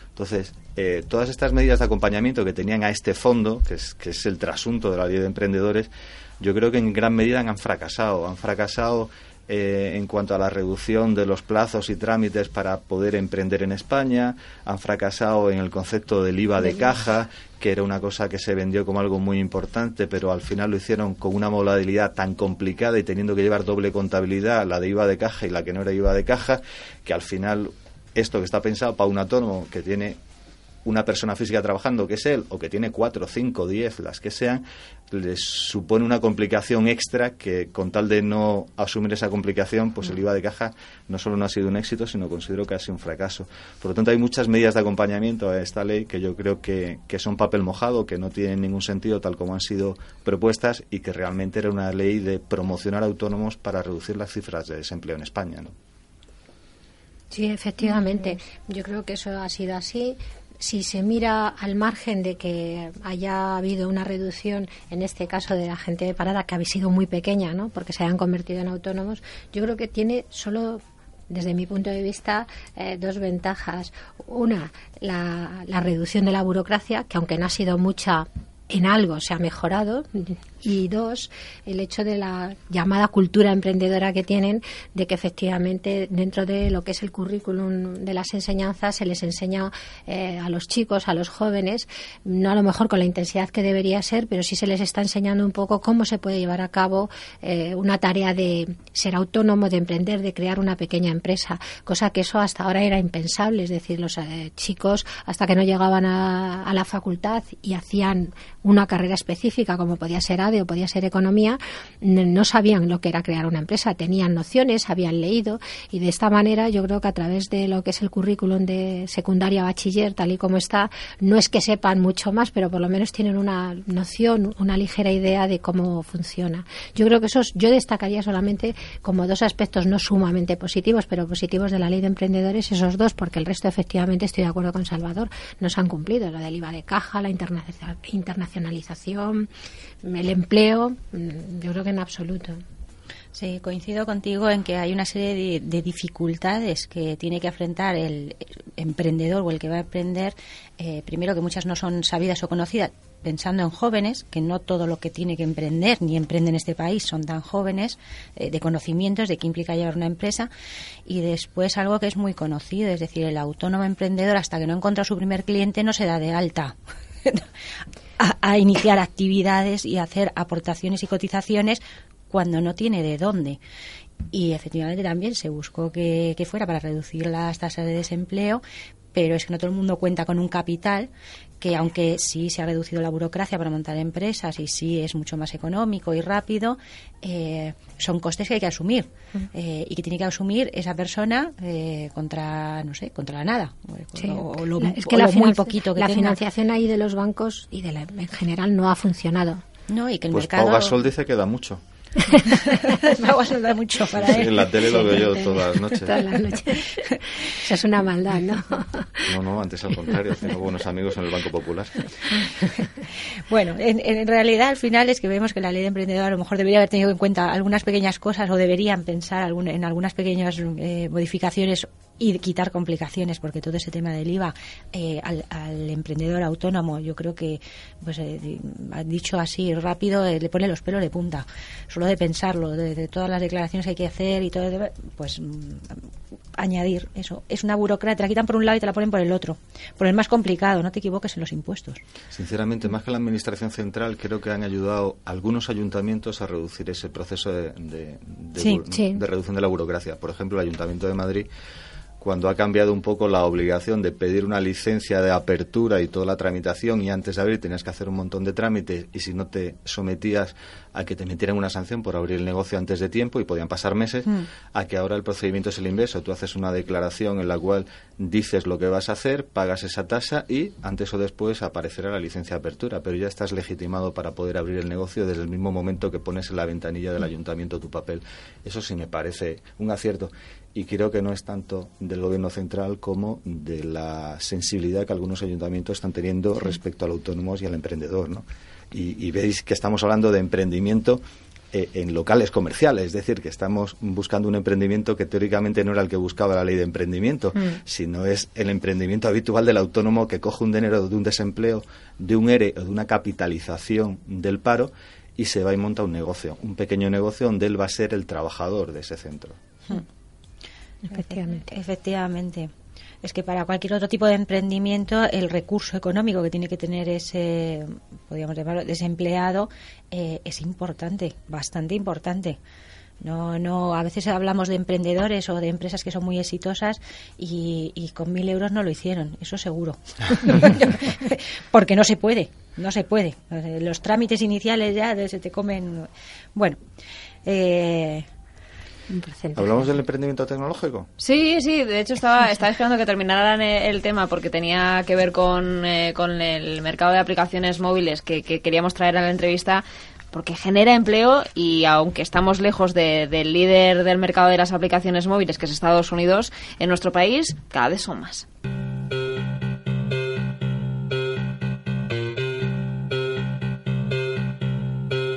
Entonces, eh, todas estas medidas de acompañamiento que tenían a este fondo, que es, que es el trasunto de la ley de emprendedores, yo creo que en gran medida han fracasado. Han fracasado eh, en cuanto a la reducción de los plazos y trámites para poder emprender en España, han fracasado en el concepto del IVA de caja, que era una cosa que se vendió como algo muy importante, pero al final lo hicieron con una modalidad tan complicada y teniendo que llevar doble contabilidad, la de IVA de caja y la que no era IVA de caja, que al final esto que está pensado para un autónomo que tiene una persona física trabajando, que es él, o que tiene cuatro, cinco, diez, las que sean, les supone una complicación extra que con tal de no asumir esa complicación, pues el IVA de caja no solo no ha sido un éxito, sino considero que ha sido un fracaso. Por lo tanto, hay muchas medidas de acompañamiento a esta ley que yo creo que, que son papel mojado, que no tienen ningún sentido tal como han sido propuestas y que realmente era una ley de promocionar autónomos para reducir las cifras de desempleo en España. ¿no? Sí, efectivamente. Yo creo que eso ha sido así si se mira al margen de que haya habido una reducción, en este caso de la gente de parada, que ha sido muy pequeña, ¿no? porque se han convertido en autónomos, yo creo que tiene solo desde mi punto de vista, eh, dos ventajas. Una, la, la, reducción de la burocracia, que aunque no ha sido mucha, en algo se ha mejorado y dos, el hecho de la llamada cultura emprendedora que tienen, de que efectivamente dentro de lo que es el currículum de las enseñanzas se les enseña eh, a los chicos, a los jóvenes, no a lo mejor con la intensidad que debería ser, pero sí se les está enseñando un poco cómo se puede llevar a cabo eh, una tarea de ser autónomo, de emprender, de crear una pequeña empresa, cosa que eso hasta ahora era impensable, es decir, los eh, chicos hasta que no llegaban a, a la facultad y hacían una carrera específica como podía ser O podía ser economía, no sabían lo que era crear una empresa, tenían nociones, habían leído y de esta manera yo creo que a través de lo que es el currículum de secundaria bachiller tal y como está, no es que sepan mucho más, pero por lo menos tienen una noción, una ligera idea de cómo funciona. Yo creo que esos yo destacaría solamente como dos aspectos no sumamente positivos, pero positivos de la ley de emprendedores, esos dos, porque el resto efectivamente estoy de acuerdo con Salvador, no se han cumplido, lo del IVA de caja, la internacionalización, el empleo, mm, yo creo que en absoluto. Sí, coincido contigo en que hay una serie de, dificultades que tiene que afrontar el, emprendedor o el que va a emprender. Eh, primero, que muchas no son sabidas o conocidas, pensando en jóvenes, que no todo lo que tiene que emprender ni emprende en este país son tan jóvenes, eh, de conocimientos de qué implica llevar una empresa. Y después algo que es muy conocido, es decir, el autónomo emprendedor, hasta que no encuentra su primer cliente, no se da de alta. a, iniciar actividades y hacer aportaciones y cotizaciones cuando no tiene de dónde. Y efectivamente también se buscó que, que, fuera para reducir las tasas de desempleo, pero es que no todo el mundo cuenta con un capital que aunque sí se ha reducido la burocracia para montar empresas y sí es mucho más económico y rápido, eh, son costes que hay que asumir eh, y que tiene que asumir esa persona eh, contra, no sé, contra la nada. O, lo, es que la muy poquito que La financiación ahí de los bancos y de la, en general no ha funcionado. No, y que el pues mercado... Pau Gasol dice que da mucho. me hago a mucho para sí, en la tele lo veo yo todas las noches. Todas las noches. Eso es una maldad, ¿no? No, no, antes al contrario. Tengo buenos amigos en el Banco Popular. Bueno, en, en, realidad al final es que vemos que la ley de emprendedor a lo mejor debería haber tenido en cuenta algunas pequeñas cosas o deberían pensar algún, en algunas pequeñas eh, modificaciones y quitar complicaciones, porque todo ese tema del IVA eh, al, al, emprendedor autónomo, yo creo que, pues, eh, dicho así rápido, eh, le pone los pelos de punta. Solo de pensarlo, de, de, todas las declaraciones que hay que hacer y todo, pues mm, añadir eso. Es una burocracia, te la quitan por un lado y te la ponen por el otro. Por el más complicado, no te equivoques en los impuestos. Sinceramente, más que la Administración Central, creo que han ayudado algunos ayuntamientos a reducir ese proceso de, de, de, sí, sí. de reducción de la burocracia. Por ejemplo, el Ayuntamiento de Madrid cuando ha cambiado un poco la obligación de pedir una licencia de apertura y toda la tramitación y antes de abrir tenías que hacer un montón de trámites y si no te sometías a que te metieran una sanción por abrir el negocio antes de tiempo y podían pasar meses, mm. a que ahora el procedimiento es el inverso. Tú haces una declaración en la cual dices lo que vas a hacer, pagas esa tasa y antes o después aparecerá la licencia de apertura, pero ya estás legitimado para poder abrir el negocio desde el mismo momento que pones en la ventanilla del ayuntamiento tu papel. Eso sí me parece un acierto y creo que no es tanto del gobierno central como de la sensibilidad que algunos ayuntamientos están teniendo sí. respecto al autónomo y al emprendedor, ¿no? Y, y, veis que estamos hablando de emprendimiento eh, en locales comerciales, es decir, que estamos buscando un emprendimiento que teóricamente no era el que buscaba la ley de emprendimiento, mm. sino es el emprendimiento habitual del autónomo que coge un dinero de un desempleo, de un ERE o de una capitalización del paro y se va y monta un negocio, un pequeño negocio donde él va a ser el trabajador de ese centro. Hmm. Efectivamente. Efectivamente. Es que para cualquier otro tipo de emprendimiento el recurso económico que tiene que tener ese, podríamos llamarlo, desempleado eh, es importante, bastante importante. No, no, a veces hablamos de emprendedores o de empresas que son muy exitosas y, con mil euros no lo hicieron, eso seguro. Porque no se puede, no se puede. Los trámites iniciales ya se te comen. Bueno, eh, ¿Hablamos del emprendimiento tecnológico? Sí, sí, de hecho estaba, estaba esperando que terminaran el tema porque tenía que ver con, eh, con el mercado de aplicaciones móviles que, queríamos traer a la entrevista porque genera empleo y aunque estamos lejos del líder del mercado de las aplicaciones móviles, que es Estados Unidos, en nuestro país cada vez son más.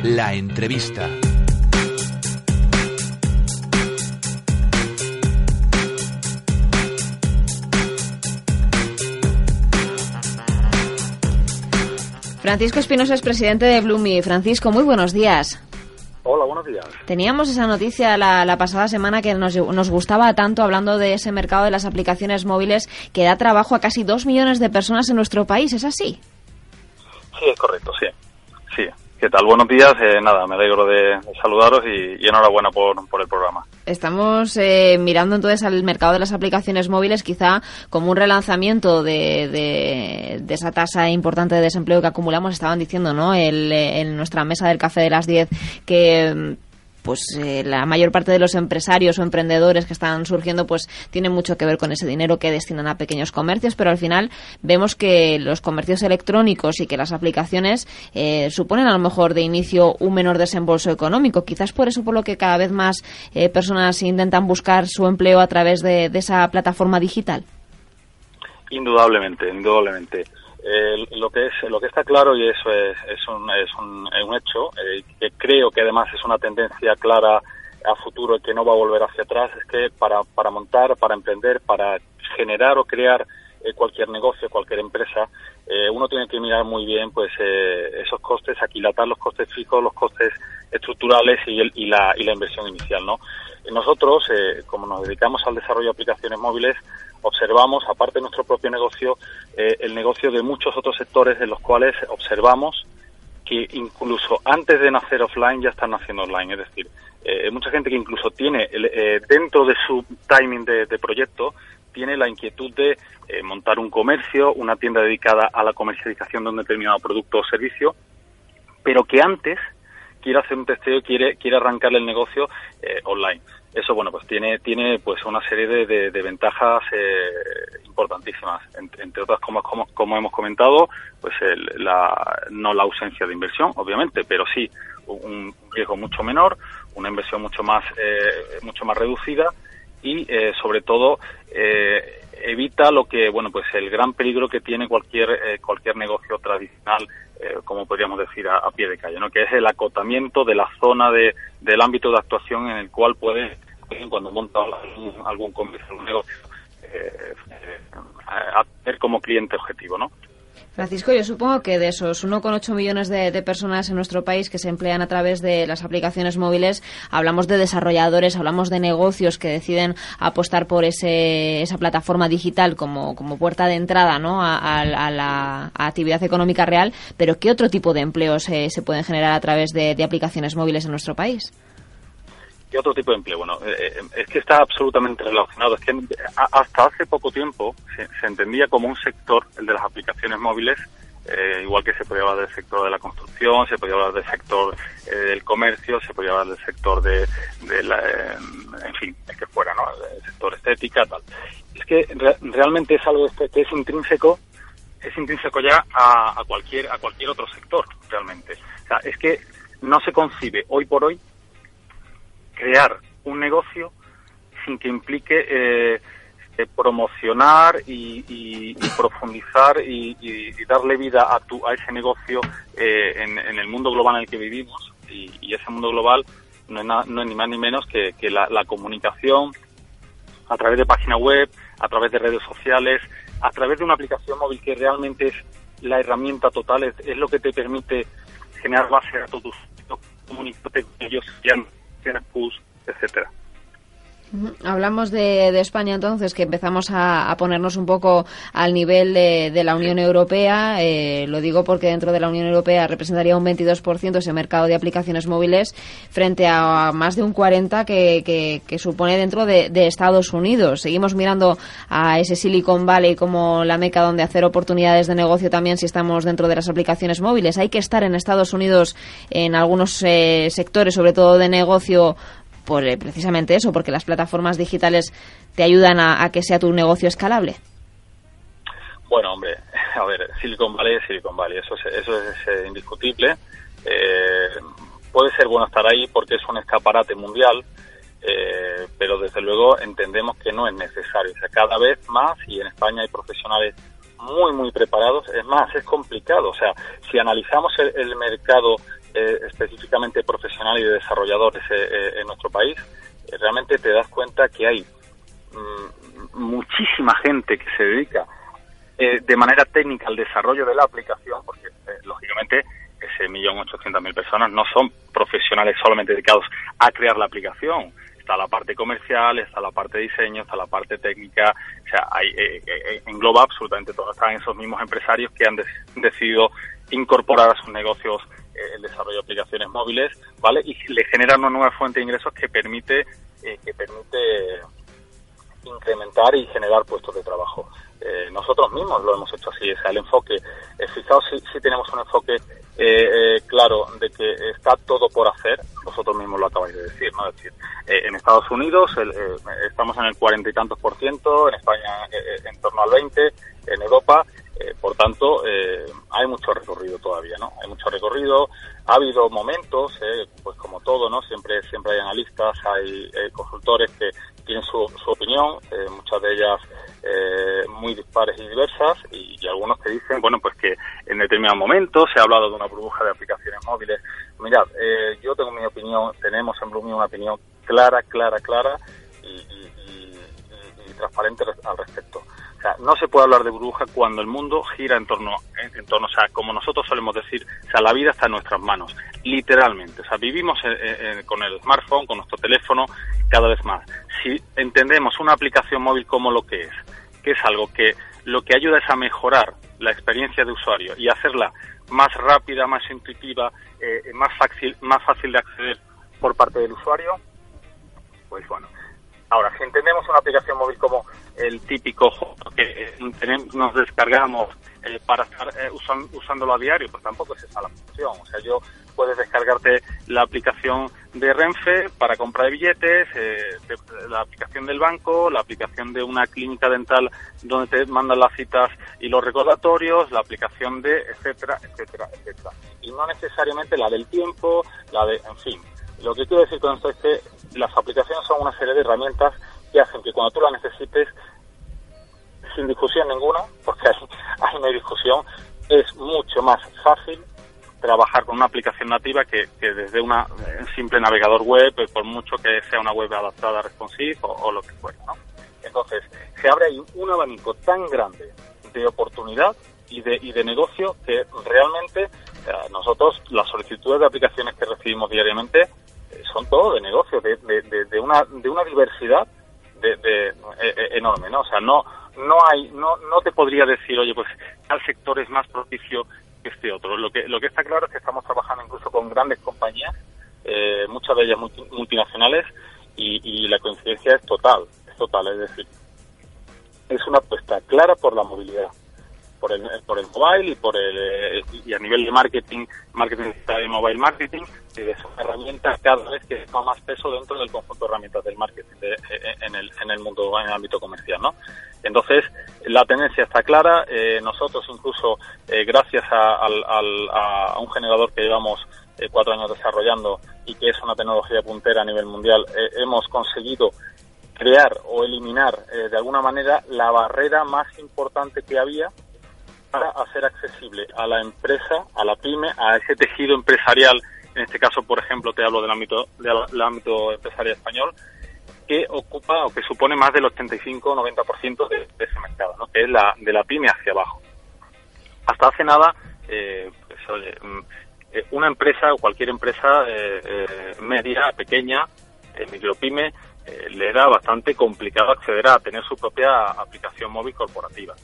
La entrevista. Francisco Espinosa es presidente de Bloomy. Francisco, muy buenos días. Hola, buenos días. Teníamos esa noticia la, pasada semana que nos, nos, gustaba tanto hablando de ese mercado de las aplicaciones móviles que da trabajo a casi dos millones de personas en nuestro país. ¿Es así? Sí, es correcto, sí. Sí, ¿Qué tal? Buenos días. Eh, nada, me alegro de, saludaros y, enhorabuena por, el programa. Estamos eh, mirando entonces al mercado de las aplicaciones móviles quizá como un relanzamiento de, de, esa tasa importante de desempleo que acumulamos. Estaban diciendo ¿no? El, en nuestra mesa del café de las 10 que pues eh, la mayor parte de los empresarios o emprendedores que están surgiendo pues tienen mucho que ver con ese dinero que destinan a pequeños comercios, pero al final vemos que los comercios electrónicos y que las aplicaciones eh, suponen a lo mejor de inicio un menor desembolso económico. Quizás por eso por lo que cada vez más eh, personas intentan buscar su empleo a través de, de esa plataforma digital. Indudablemente, indudablemente lo que es lo que está claro y eso es, es, un, es, un, hecho eh, que creo que además es una tendencia clara a futuro y que no va a volver hacia atrás es que para, para montar para emprender para generar o crear eh, cualquier negocio cualquier empresa eh, uno tiene que mirar muy bien pues esos costes aquilatar los costes fijos los costes estructurales y, y la y la inversión inicial no nosotros como nos dedicamos al desarrollo de aplicaciones móviles observamos, aparte de nuestro propio negocio, eh, el negocio de muchos otros sectores en los cuales observamos que incluso antes de nacer offline ya están naciendo online. Es decir, eh, mucha gente que incluso tiene eh, dentro de su timing de, proyecto tiene la inquietud de montar un comercio, una tienda dedicada a la comercialización de un determinado producto o servicio, pero que antes quiere hacer un testeo quiere, quiere arrancar el negocio online. Eso bueno pues tiene tiene pues una serie de, de, ventajas eh, importantísimas. Entre, otras como, como, hemos comentado pues la no la ausencia de inversión obviamente pero sí un riesgo mucho menor una inversión mucho más eh, mucho más reducida y eh, sobre todo evita lo que bueno pues el gran peligro que tiene cualquier cualquier negocio tradicional como podríamos decir a, pie de calle no que es el acotamiento de la zona de, del ámbito de actuación en el cual puede cuando monta algún, algún comercio un negocio eh, a, tener como cliente objetivo no Francisco, yo supongo que de esos 1,8 millones de, personas en nuestro país que se emplean a través de las aplicaciones móviles, hablamos de desarrolladores, hablamos de negocios que deciden apostar por ese, esa plataforma digital como, como puerta de entrada ¿no? a, la actividad económica real, pero ¿qué otro tipo de empleos se pueden generar a través de aplicaciones móviles en nuestro país? ¿Qué otro tipo de empleo? Bueno, eh, eh, es que está absolutamente relacionado. Es que hasta hace poco tiempo se, entendía como un sector, el de las aplicaciones móviles, eh, igual que se podía hablar del sector de la construcción, se podía hablar del sector del comercio, se podía hablar del sector de, la, en fin, el que fuera, ¿no? El sector estética, tal. Es que realmente es algo este, que es intrínseco, es intrínseco ya a, a cualquier a cualquier otro sector, realmente. O sea, es que no se concibe hoy por hoy crear un negocio sin que implique eh, eh, promocionar y, profundizar y, darle vida a, tu, a ese negocio eh, en, el mundo global en el que vivimos. Y, ese mundo global no es, no es, ni más ni menos que, la, comunicación a través de página web, a través de redes sociales, a través de una aplicación móvil que realmente es la herramienta total, es, lo que te permite generar base a todos tus comunicarte push, etcétera. Hablamos de, España entonces, que empezamos a, ponernos un poco al nivel de, la Unión Europea. Eh, lo digo porque dentro de la Unión Europea representaría un 22% ese mercado de aplicaciones móviles frente a más de un 40% que, que, supone dentro de, Estados Unidos. Seguimos mirando a ese Silicon Valley como la meca donde hacer oportunidades de negocio también si estamos dentro de las aplicaciones móviles. Hay que estar en Estados Unidos en algunos eh, sectores, sobre todo de negocio, por eh, precisamente eso, porque las plataformas digitales te ayudan a, que sea tu negocio escalable. Bueno, hombre, a ver, Silicon Valley es Silicon Valley, eso es, eso es eh, indiscutible. Eh, puede ser bueno estar ahí porque es un escaparate mundial, pero desde luego entendemos que no es necesario. O sea, cada vez más, y en España hay profesionales muy, muy preparados, es más, es complicado. O sea, si analizamos el mercado eh, específicamente profesional y de desarrolladores eh, eh, en nuestro país, realmente te das cuenta que hay mm, muchísima gente que se dedica de manera técnica al desarrollo de la aplicación, porque lógicamente ese millón ochocientas mil personas no son profesionales solamente dedicados a crear la aplicación. Está la parte comercial, está la parte de diseño, está la parte técnica, o sea, hay, engloba absolutamente todo. Están esos mismos empresarios que han decidido incorporar a sus negocios eh, el desarrollo de aplicaciones móviles, ¿vale? Y le genera una nueva fuente de ingresos que permite, eh, que permite incrementar y generar puestos de trabajo. Eh, nosotros mismos lo hemos hecho así, es el enfoque, fijaos si, tenemos un enfoque claro de que está todo por hacer, vosotros mismos lo acabáis de decir, ¿no? Es decir, en Estados Unidos estamos en el cuarenta y tantos por ciento, en España en torno al 20, en Europa eh, por tanto, eh, hay mucho recorrido todavía, ¿no? Hay mucho recorrido. Ha habido momentos, eh, pues como todo, ¿no? Siempre, siempre hay analistas, hay consultores que tienen su, su opinión, muchas de ellas muy dispares y diversas, y, algunos que dicen, bueno, pues que en determinado momento se ha hablado de una burbuja de aplicaciones móviles. Mirad, yo tengo mi opinión, tenemos en Blooming una opinión clara, clara, clara y transparente al respecto no se puede hablar de burbuja cuando el mundo gira en torno, en, torno, o sea, como nosotros solemos decir, o sea, la vida está en nuestras manos, literalmente. O sea, vivimos eh, eh, con el smartphone, con nuestro teléfono, cada vez más. Si entendemos una aplicación móvil como lo que es, que es algo que lo que ayuda es a mejorar la experiencia de usuario y hacerla más rápida, más intuitiva, eh, más fácil, más fácil de acceder por parte del usuario, pues bueno, Ahora, si entendemos una aplicación móvil como el típico que eh, nos descargamos eh, para estar eh, usándolo a diario, pues tampoco es esa la función. O sea, yo puedes descargarte la aplicación de Renfe para comprar billetes, la aplicación del banco, la aplicación de una clínica dental donde te mandan las citas y los recordatorios, la aplicación de etcétera, etcétera, etcétera. Y no necesariamente la del tiempo, la de, en fin, lo que quiero decir con esto es que las aplicaciones son una serie de herramientas que hacen que cuando tú las necesites, sin discusión ninguna, porque hay, hay una discusión, es mucho más fácil trabajar con una aplicación nativa que, desde una, un simple navegador web, pues, por mucho que sea una web adaptada a responsive o, lo que fuera. ¿no? Entonces, se abre ahí un abanico tan grande de oportunidad y de, y de negocio que realmente nosotros las solicitudes de aplicaciones que recibimos diariamente son todo de negocio, de, de, una, de una diversidad de, e, e, enorme, ¿no? O sea, no, no hay, no, no te podría decir, oye, pues tal sector es más propicio que este otro. Lo que, lo que está claro es que estamos trabajando incluso con grandes compañías, eh, muchas de ellas multinacionales, y, y la coincidencia es total, es total, es decir, es una apuesta clara por la movilidad por el, por el mobile y por el eh, y a nivel de marketing, marketing de mobile marketing, que es una herramienta cada vez que toma más peso dentro del conjunto de herramientas del marketing eh, eh, en, el, en el mundo, en el ámbito comercial, ¿no? Entonces, la tendencia está clara. nosotros, incluso, gracias a, a, un generador que llevamos cuatro años desarrollando y que es una tecnología puntera a nivel mundial, hemos conseguido crear o eliminar de alguna manera la barrera más importante que había para hacer accesible a la empresa, a la pyme, a ese tejido empresarial, en este caso, por ejemplo, te hablo del ámbito, del ámbito empresarial español, que ocupa o que supone más del 85-90% de, de ese mercado, ¿no? que es la de la pyme hacia abajo. Hasta hace nada, eh, pues, mm, eh, una empresa o cualquier empresa media, pequeña, micropyme, le era bastante complicado acceder a tener su propia aplicación móvil corporativa.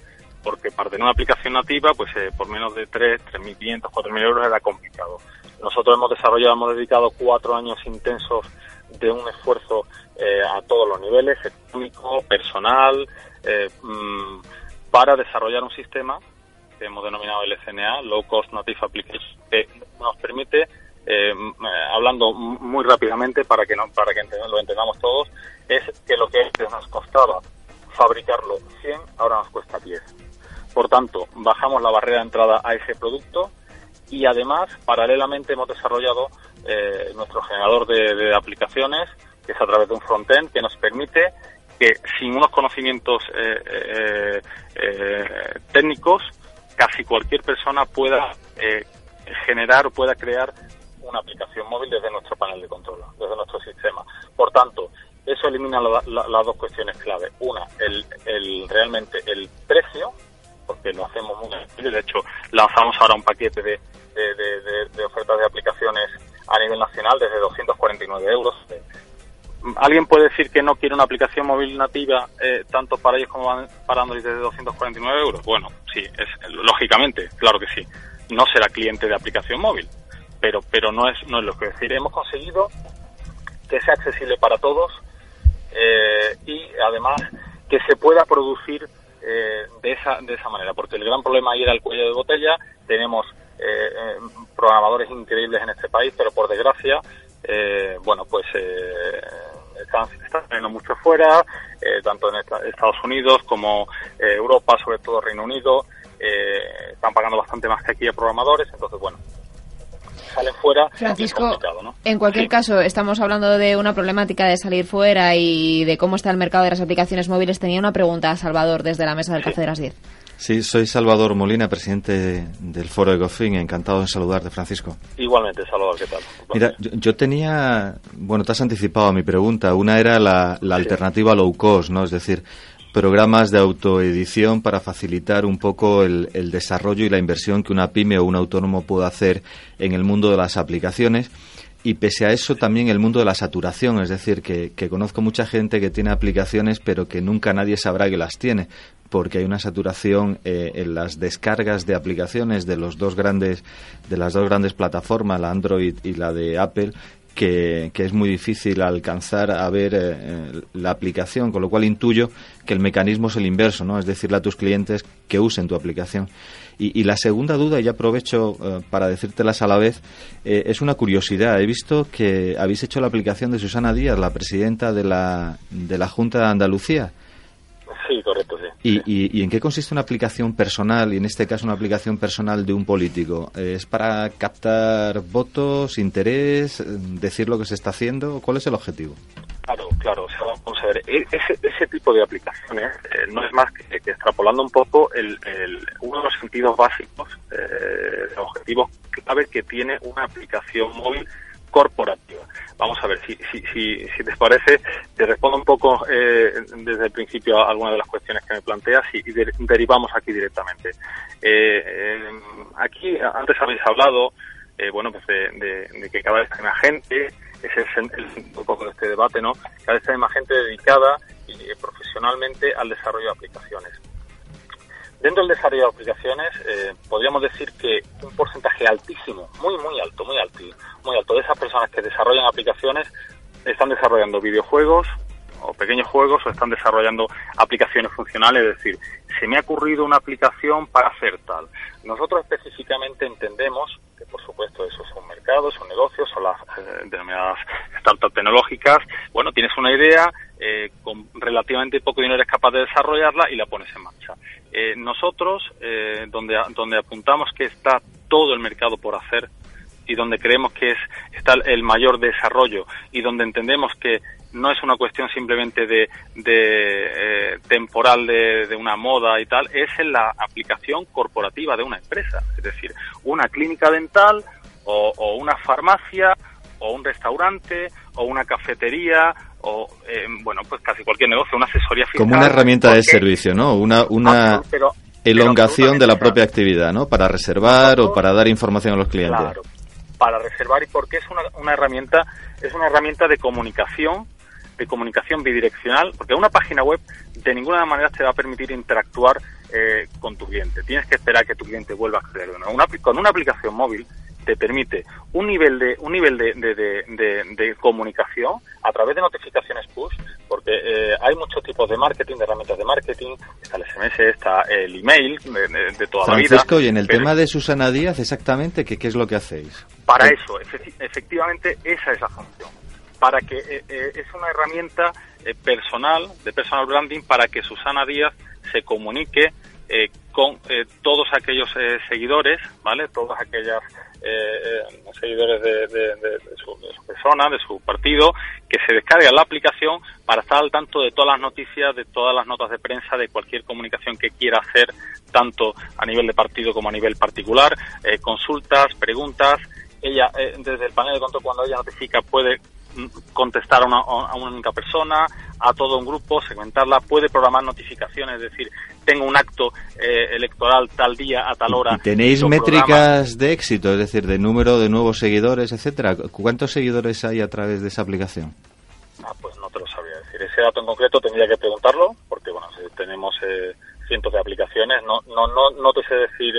Porque para tener una aplicación nativa, pues por menos de 3, 3.500, 4.000 euros era complicado. Nosotros hemos desarrollado, hemos dedicado cuatro años intensos de un esfuerzo eh, a todos los niveles, económico, personal, eh, mm, para desarrollar un sistema que hemos denominado LCNA, Low Cost Native Application, que nos permite, eh, hablando muy rápidamente para que no, para que lo entendamos todos, es que lo que nos costaba fabricarlo 100, ahora nos cuesta 10. Por tanto, bajamos la barrera de entrada a ese producto y además, paralelamente, hemos desarrollado eh, nuestro generador de, aplicaciones, que es a través de un frontend, que nos permite que sin unos conocimientos eh, eh, técnicos, casi cualquier persona pueda generar o pueda crear una aplicación móvil desde nuestro panel de control, desde nuestro sistema. Por tanto, eso elimina las dos cuestiones clave. Una, el realmente el precio, porque lo hacemos muy bien. De hecho, lanzamos ahora un paquete de, de, ofertas de aplicaciones a nivel nacional desde 249 euros. ¿Alguien puede decir que no quiere una aplicación móvil nativa eh, tanto para ellos como para Android desde 249 euros? Bueno, sí, es lógicamente, claro que sí. No será cliente de aplicación móvil, pero pero no es no es lo que decir. Hemos conseguido que sea accesible para todos eh, y además que se pueda producir eh, de esa de esa manera, porque el gran problema ahí era el cuello de botella. Tenemos eh, eh, programadores increíbles en este país, pero por desgracia, eh, bueno, pues eh, están, están mucho fuera, tanto en Estados Unidos como Europa, sobre todo Reino Unido, están pagando bastante más que aquí a programadores, entonces, bueno, salen fuera. Francisco, en cualquier caso, estamos hablando de una problemática de salir fuera y de cómo está el mercado de las aplicaciones móviles. Tenía una pregunta a Salvador desde la mesa del Café de las 10. Sí, soy Salvador Molina, presidente del Foro Ecofin. Encantado de saludarte, Francisco. Igualmente, Salvador, ¿qué tal? Mira, yo, tenía, bueno, te has anticipado a mi pregunta. Una era la, alternativa low cost, ¿no? Es decir, programas de autoedición para facilitar un poco el, desarrollo y la inversión que una pyme o un autónomo pueda hacer en el mundo de las aplicaciones. Y pese a eso también el mundo de la saturación, es decir, que, que, conozco mucha gente que tiene aplicaciones pero que nunca nadie sabrá que las tiene porque hay una saturación eh, en las descargas de aplicaciones de los dos grandes de las dos grandes plataformas, la Android y la de Apple, que, es muy difícil alcanzar a ver eh, la aplicación, con lo cual intuyo que el mecanismo es el inverso, ¿no? Es decirle a tus clientes que usen tu aplicación. Y, la segunda duda, y aprovecho eh, para decírtelas a la vez, es una curiosidad. He visto que habéis hecho la aplicación de Susana Díaz, la presidenta de la, de la Junta de Andalucía. Sí, correcto, sí. ¿Y, en qué consiste una aplicación personal, y en este caso una aplicación personal de un político? ¿Es para captar votos, interés, decir lo que se está haciendo? ¿Cuál es el objetivo? Claro, claro. vamos a ver, e, ese, tipo de aplicaciones eh, no es más que, extrapolando un poco el, uno de los sentidos básicos, eh, objetivos clave que tiene una aplicación móvil corporativa. Vamos a ver, si, si, si, si te parece, te respondo un poco eh, desde el principio a algunas de las cuestiones que me planteas y, derivamos aquí directamente. Eh, eh, aquí antes habéis hablado, bueno, pues de, que cada vez hay más gente, ese es el, un poco de este debate, ¿no? Cada vez hay más gente dedicada y, profesionalmente al desarrollo de aplicaciones. Dentro del desarrollo de aplicaciones, eh, podríamos decir que un porcentaje altísimo, muy, muy alto, muy alto, muy alto de esas personas que desarrollan aplicaciones están desarrollando videojuegos o pequeños juegos o están desarrollando aplicaciones funcionales, es decir, se me ha ocurrido una aplicación para hacer tal. Nosotros específicamente entendemos que, por supuesto, eso son mercados, son negocios, son las eh, denominadas startups tecnológicas. Bueno, tienes una idea, eh, con relativamente poco dinero eres capaz de desarrollarla y la pones en marcha. Eh, nosotros, eh, donde, donde apuntamos que está todo el mercado por hacer y donde creemos que es, está el mayor desarrollo y donde entendemos que no es una cuestión simplemente de, de eh, temporal de, una moda y tal, es en la aplicación corporativa de una empresa. Es decir, una clínica dental o una farmacia o un restaurante o una cafetería o, eh, bueno, pues casi cualquier negocio, una asesoría fiscal. Como una herramienta de servicio, ¿no? Una, una elongación de la propia actividad, ¿no? Para reservar o para dar información a los clientes. Claro, para reservar y porque es una, una herramienta es una herramienta de comunicación de comunicación bidireccional, porque una página web de ninguna manera te va a permitir interactuar eh, con tu cliente. Tienes que esperar que tu cliente vuelva a acceder. Una, con una aplicación móvil te permite un nivel de un nivel de, de, comunicación a través de notificaciones push porque eh, hay muchos tipos de marketing de herramientas de marketing está el SMS está el email de, toda la vida. Francisco y en el tema de Susana Díaz exactamente qué, qué es lo que hacéis para eso efectivamente esa es la función. Para que eh, eh, es una herramienta eh, personal, de personal branding, para que Susana Díaz se comunique con todos aquellos seguidores, ¿vale? Todos aquellos seguidores de, su, persona, de su partido, que se descarguen la aplicación para estar al tanto de todas las noticias, de todas las notas de prensa, de cualquier comunicación que quiera hacer, tanto a nivel de partido como a nivel particular, consultas, preguntas. Ella, desde el panel de control, cuando ella notifica, puede contestar a una, a una única persona, a todo un grupo, segmentarla, puede programar notificaciones, es decir, tengo un acto eh, electoral tal día, a tal hora. ¿Tenéis métricas de éxito, es decir, de número de nuevos seguidores, etcétera? ¿Cuántos seguidores hay a través de esa aplicación? Ah, pues no te lo sabía decir. Ese dato en concreto tendría que preguntarlo, porque bueno, tenemos eh, cientos de aplicaciones. No, no, no, no te sé decir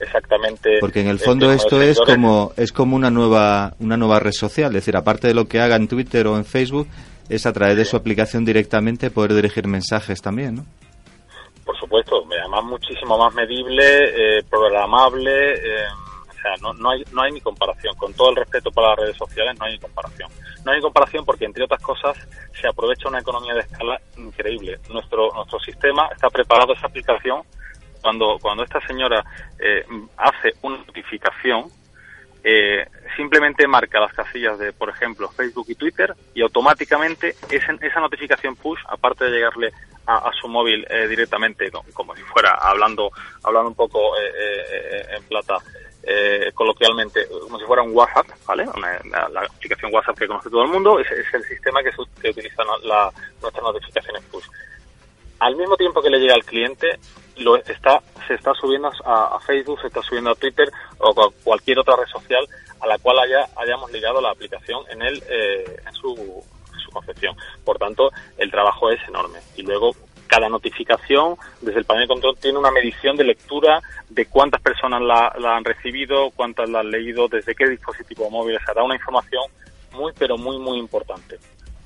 exactamente. Porque en el fondo esto es como es como una nueva una nueva red social. Es decir aparte de lo que haga en Twitter o en Facebook es a través de su aplicación directamente poder dirigir mensajes también ¿no? por supuesto además muchísimo más medible eh, programable eh, o sea no, no hay no hay ni comparación. Con todo el respeto para las redes sociales no hay ni comparación. No hay ni comparación porque entre otras cosas se aprovecha una economía de escala increíble. Nuestro nuestro sistema está preparado esa aplicación cuando, cuando esta señora eh, hace una notificación, eh, simplemente marca las casillas de, por ejemplo, Facebook y Twitter y automáticamente esa, esa notificación push, aparte de llegarle a, su móvil eh, directamente, como si fuera hablando, hablando un poco en plata, coloquialmente, como si fuera un WhatsApp, ¿vale? la aplicación WhatsApp que conoce todo el mundo, es, el sistema que, que utiliza la, nuestras notificaciones push. Al mismo tiempo que le llega al cliente, lo está se está subiendo a, Facebook, se está subiendo a Twitter o cualquier otra red social a la cual haya, hayamos ligado la aplicación en, el, eh, en, su, su concepción. Por tanto, el trabajo es enorme. Y luego, cada notificación desde el panel de control tiene una medición de lectura de cuántas personas la, la han recibido, cuántas la han leído, desde qué dispositivo móvil. Se da una información muy, pero muy, muy importante.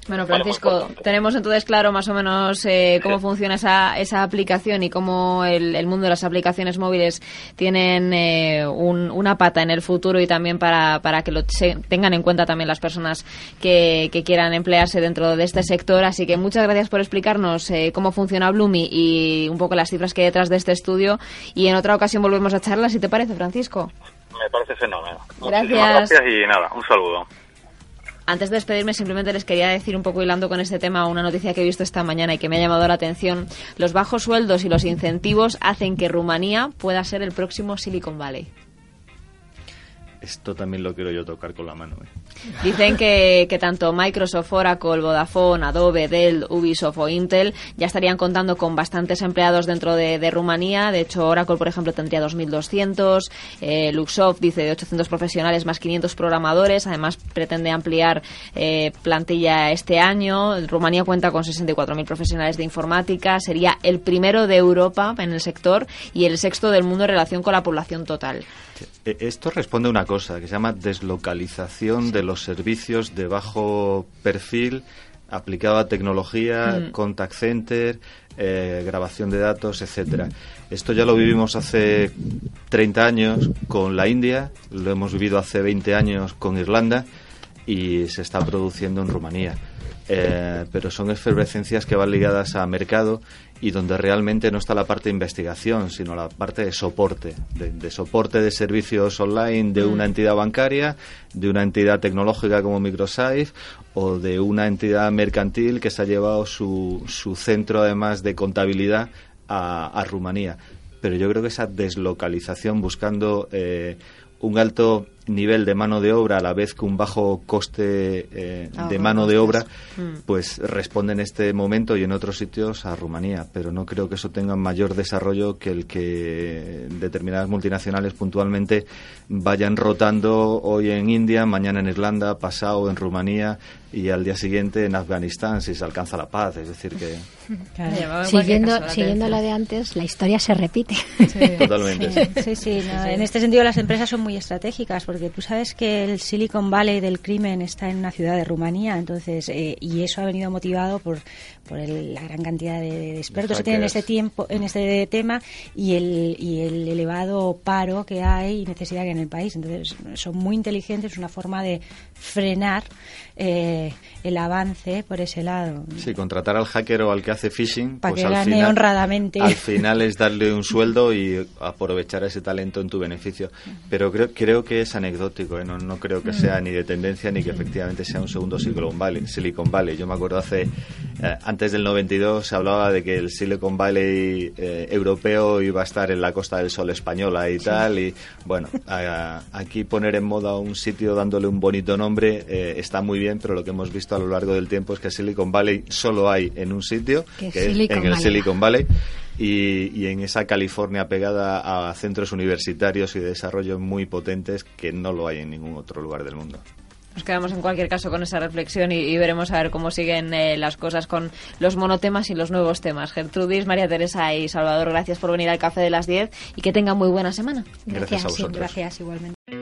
Bueno, Francisco, tenemos entonces claro más o menos eh, cómo funciona esa, esa aplicación y cómo el, mundo de las aplicaciones móviles tienen eh, una pata en el futuro y también para, para que lo tengan en cuenta también las personas que, que, quieran emplearse dentro de este sector. Así que muchas gracias por explicarnos eh, cómo funciona Bloomy y un poco las cifras que hay detrás de este estudio. Y en otra ocasión volvemos a charlar, si te parece, Francisco. Me parece fenómeno. Gracias. gracias y nada, un saludo. Antes de despedirme, simplemente les quería decir un poco hilando con este tema una noticia que he visto esta mañana y que me ha llamado la atención. Los bajos sueldos y los incentivos hacen que Rumanía pueda ser el próximo Silicon Valley. Esto también lo quiero yo tocar con la mano. ¿eh? Dicen que, tanto Microsoft, Oracle, Vodafone, Adobe, Dell, Ubisoft o Intel ya estarían contando con bastantes empleados dentro de, Rumanía. De hecho, Oracle, por ejemplo, tendría 2.200. Eh, Luxoft dice de 800 profesionales más 500 programadores. Además, pretende ampliar eh, plantilla este año. Rumanía cuenta con 64.000 profesionales de informática. Sería el primero de Europa en el sector y el sexto del mundo en relación con la población total. E, esto responde a una cosa que se llama deslocalización de los servicios de bajo perfil aplicado a tecnología, mm. contact center, eh, grabación de datos, etcétera. Esto ya lo vivimos hace 30 años con la India, lo hemos vivido hace 20 años con Irlanda y se está produciendo en Rumanía. Eh, pero son efervescencias que van ligadas a mercado y donde realmente no está la parte de investigación, sino la parte de soporte, de, soporte de servicios online de una mm. entidad bancaria, de una entidad tecnológica como Microsoft o de una entidad mercantil que se ha llevado su, su centro además de contabilidad a, a Rumanía. Pero yo creo que esa deslocalización buscando eh, un alto nivel de mano de obra a la vez que un bajo coste eh, Ah, de mano de obra, pues responde en este momento y en otros sitios a Rumanía. Pero no creo que eso tenga mayor desarrollo que el que determinadas multinacionales puntualmente vayan rotando hoy en India, mañana en Irlanda, pasado en Rumanía y al día siguiente en Afganistán si se alcanza la paz. Es decir, que Claro. Siguiendo, caso la siguiendo la de antes, la historia se repite. totalmente. Sí, sí, no, en este sentido las empresas son muy estratégicas porque tú sabes que el Silicon Valley del crimen está en una ciudad de Rumanía, entonces eh, y eso ha venido motivado por, por el- la gran cantidad de, de expertos que tienen en este tiempo, en este tema y el y el elevado paro que hay y necesidad que hay en el país. Entonces son muy inteligentes, es una forma de frenar eh, el avance por ese lado. Sí, contratar al hacker o al que hace phishing, Pa' pues que al gane final, honradamente. al final es darle un sueldo y aprovechar ese talento en tu beneficio. Pero creo, creo que es anecdótico, ¿eh? no, no creo que sea ni de tendencia ni que efectivamente sea un segundo Silicon Valley. Silicon Valley. Yo me acuerdo hace, eh, antes del 92 se hablaba de que el Silicon Valley europeo iba a estar en la Costa del Sol española y tal. Y bueno, a- aquí poner en moda un sitio dándole un bonito nombre está muy bien, pero lo que hemos visto a lo largo del tiempo es que Silicon Valley solo hay en un sitio, Que que es Silicon en el Valley. Silicon Valley. Y, y en esa California pegada a centros universitarios y de desarrollo muy potentes que no lo hay en ningún otro lugar del mundo. Nos quedamos en cualquier caso con esa reflexión y, y veremos a ver cómo siguen eh, las cosas con los monotemas y los nuevos temas. Gertrudis, María Teresa y Salvador, gracias por venir al café de las 10 y que tengan muy buena semana. Gracias a sí, vosotros. Gracias igualmente.